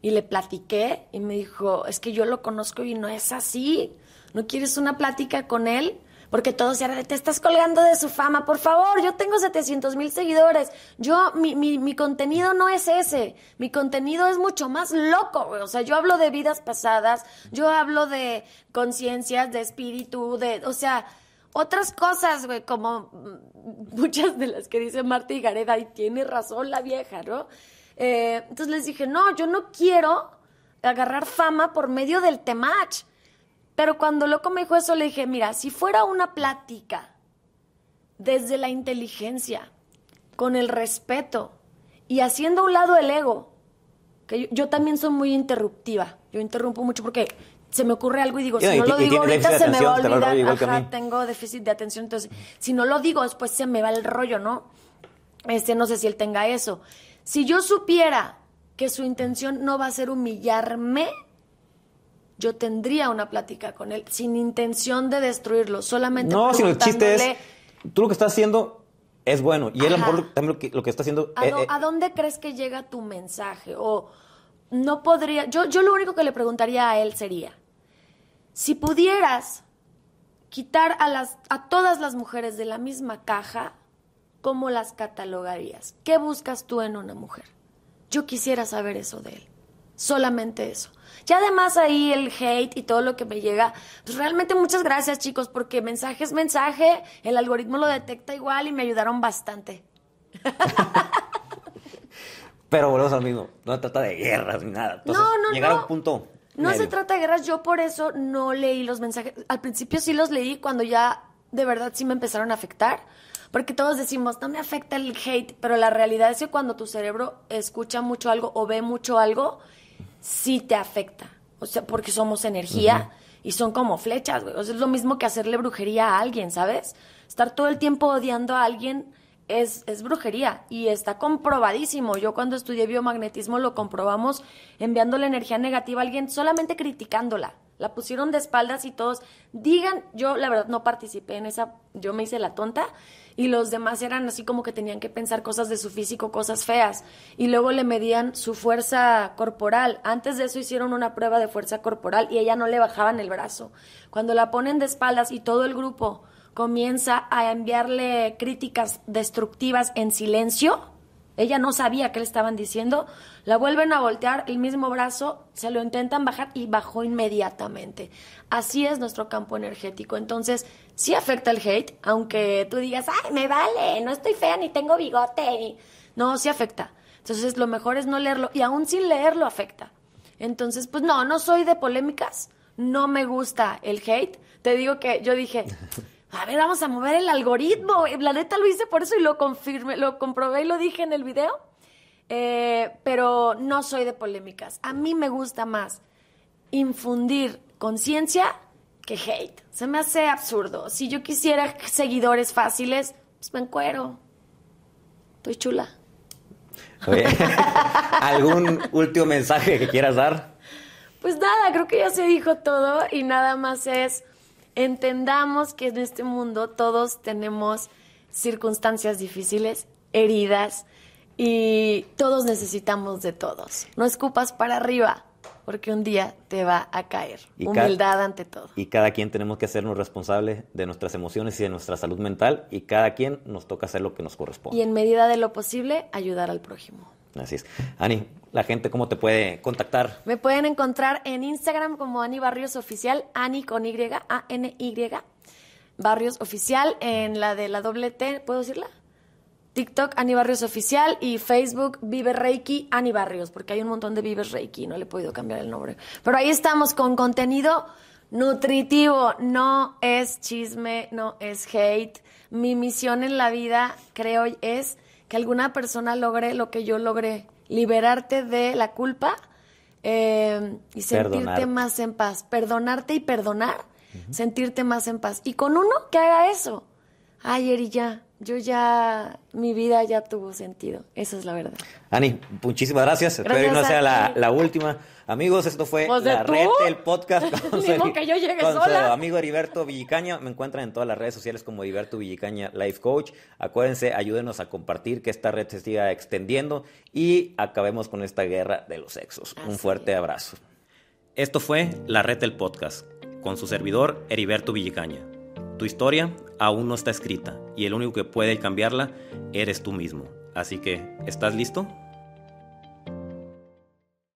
y le platiqué y me dijo, es que yo lo conozco y no es así. ¿No quieres una plática con él? Porque todos ya te estás colgando de su fama. Por favor, yo tengo 700 mil seguidores. Yo, mi, mi, mi contenido no es ese. Mi contenido es mucho más loco, güey. O sea, yo hablo de vidas pasadas, yo hablo de conciencias, de espíritu, de, o sea, otras cosas, güey, como muchas de las que dice Marta y Gareda, y tiene razón la vieja, ¿no? Eh, entonces les dije, no, yo no quiero agarrar fama por medio del temach. Pero cuando Loco me dijo eso, le dije, mira, si fuera una plática desde la inteligencia, con el respeto y haciendo a un lado el ego, que yo, yo también soy muy interruptiva, yo interrumpo mucho porque se me ocurre algo y digo, si no lo digo ahorita se me va a olvidar, a ajá, tengo déficit de atención, entonces si no lo digo después se me va el rollo, ¿no? Este, no sé si él tenga eso. Si yo supiera que su intención no va a ser humillarme, yo tendría una plática con él sin intención de destruirlo, solamente No, sino el chiste es, tú lo que estás haciendo es bueno. Y él a lo Ajá. mejor también lo que, lo que está haciendo... ¿A, eh, eh, a dónde crees que llega tu mensaje? O no podría. Yo, yo lo único que le preguntaría a él sería: si pudieras quitar a, las, a todas las mujeres de la misma caja, ¿cómo las catalogarías? ¿Qué buscas tú en una mujer? Yo quisiera saber eso de él. Solamente eso. Y además ahí el hate y todo lo que me llega, pues realmente muchas gracias chicos, porque mensaje es mensaje, el algoritmo lo detecta igual y me ayudaron bastante. Pero volvemos al mismo. No se trata de guerras ni nada. Entonces, No, no, llegar a un punto. No se trata de guerras, yo por eso no leí los mensajes. Al principio sí los leí cuando ya de verdad sí me empezaron a afectar. Porque todos decimos, no me afecta el hate, pero la realidad es que cuando tu cerebro escucha mucho algo o ve mucho algo, sí te afecta. O sea, porque somos energía y son como flechas, güey. O sea, es lo mismo que hacerle brujería a alguien, ¿sabes? Estar todo el tiempo odiando a alguien es, es brujería y está comprobadísimo. Yo cuando estudié biomagnetismo lo comprobamos enviándole energía negativa a alguien solamente criticándola. La pusieron de espaldas y todos digan, yo la verdad no participé en esa, yo me hice la tonta y los demás eran así como que tenían que pensar cosas de su físico, cosas feas y luego le medían su fuerza corporal. Antes de eso hicieron una prueba de fuerza corporal y ella no le bajaban el brazo. Cuando la ponen de espaldas y todo el grupo comienza a enviarle críticas destructivas en silencio, ella no sabía qué le estaban diciendo, la vuelven a voltear, el mismo brazo, se lo intentan bajar y bajó inmediatamente. Así es nuestro campo energético. Entonces, sí afecta el hate, aunque tú digas, ay, me vale, no estoy fea ni tengo bigote. y-". No, sí afecta. Entonces, lo mejor es no leerlo y aún sin leerlo afecta. Entonces, pues no, no soy de polémicas, no me gusta el hate. Te digo que yo dije, a ver, vamos a mover el algoritmo. Y La neta lo hice por eso y lo confirmé, lo comprobé y lo dije en el video. Eh, pero no soy de polémicas. A mí me gusta más infundir conciencia que hate. Se me hace absurdo. Si yo quisiera seguidores fáciles, pues me encuero. Estoy chula. Oye, ¿Algún último mensaje que quieras dar? Pues nada, creo que ya se dijo todo y nada más es entendamos que en este mundo todos tenemos circunstancias difíciles, heridas y todos necesitamos de todos. No escupas para arriba porque un día te va a caer. Y Humildad ante todo. Y cada quien tenemos que hacernos responsables de nuestras emociones y de nuestra salud mental y cada quien nos toca hacer lo que nos corresponde. Y en medida de lo posible, ayudar al prójimo. Así es. Ani, la gente cómo te puede contactar? Me pueden encontrar en Instagram como Ani Barrios Oficial, Ani con Y, A-N-Y, Barrios Oficial, en la de la doble T, ¿puedo decirla? TikTok, Ani Barrios Oficial, y Facebook, Vive Reiki, Ani Barrios, porque hay un montón de Vives Reiki, no le he podido cambiar el nombre. Pero ahí estamos con contenido nutritivo, no es chisme, no es hate. Mi misión en la vida, creo, es que alguna persona logre lo que yo logré, liberarte de la culpa eh, y sentirte Perdonar. más en paz, perdonarte y perdonar, sentirte más en paz. Y con uno que haga eso, ay, Eri, ya, yo ya, mi vida ya tuvo sentido, esa es la verdad. Ani, muchísimas gracias. Espero que no sea la, la última. Amigos, esto fue la tú. red del podcast con, que yo llegue con su sola. amigo Heriberto Villicaña. Me encuentran en todas las redes sociales como Heriberto Villicaña Life Coach. Acuérdense, ayúdenos a compartir que esta red se siga extendiendo y acabemos con esta guerra de los sexos. Un fuerte abrazo. Esto fue La Red del Podcast, con su servidor Heriberto Villicaña. Tu historia aún no está escrita y el único que puede cambiarla eres tú mismo. Así que, ¿estás listo?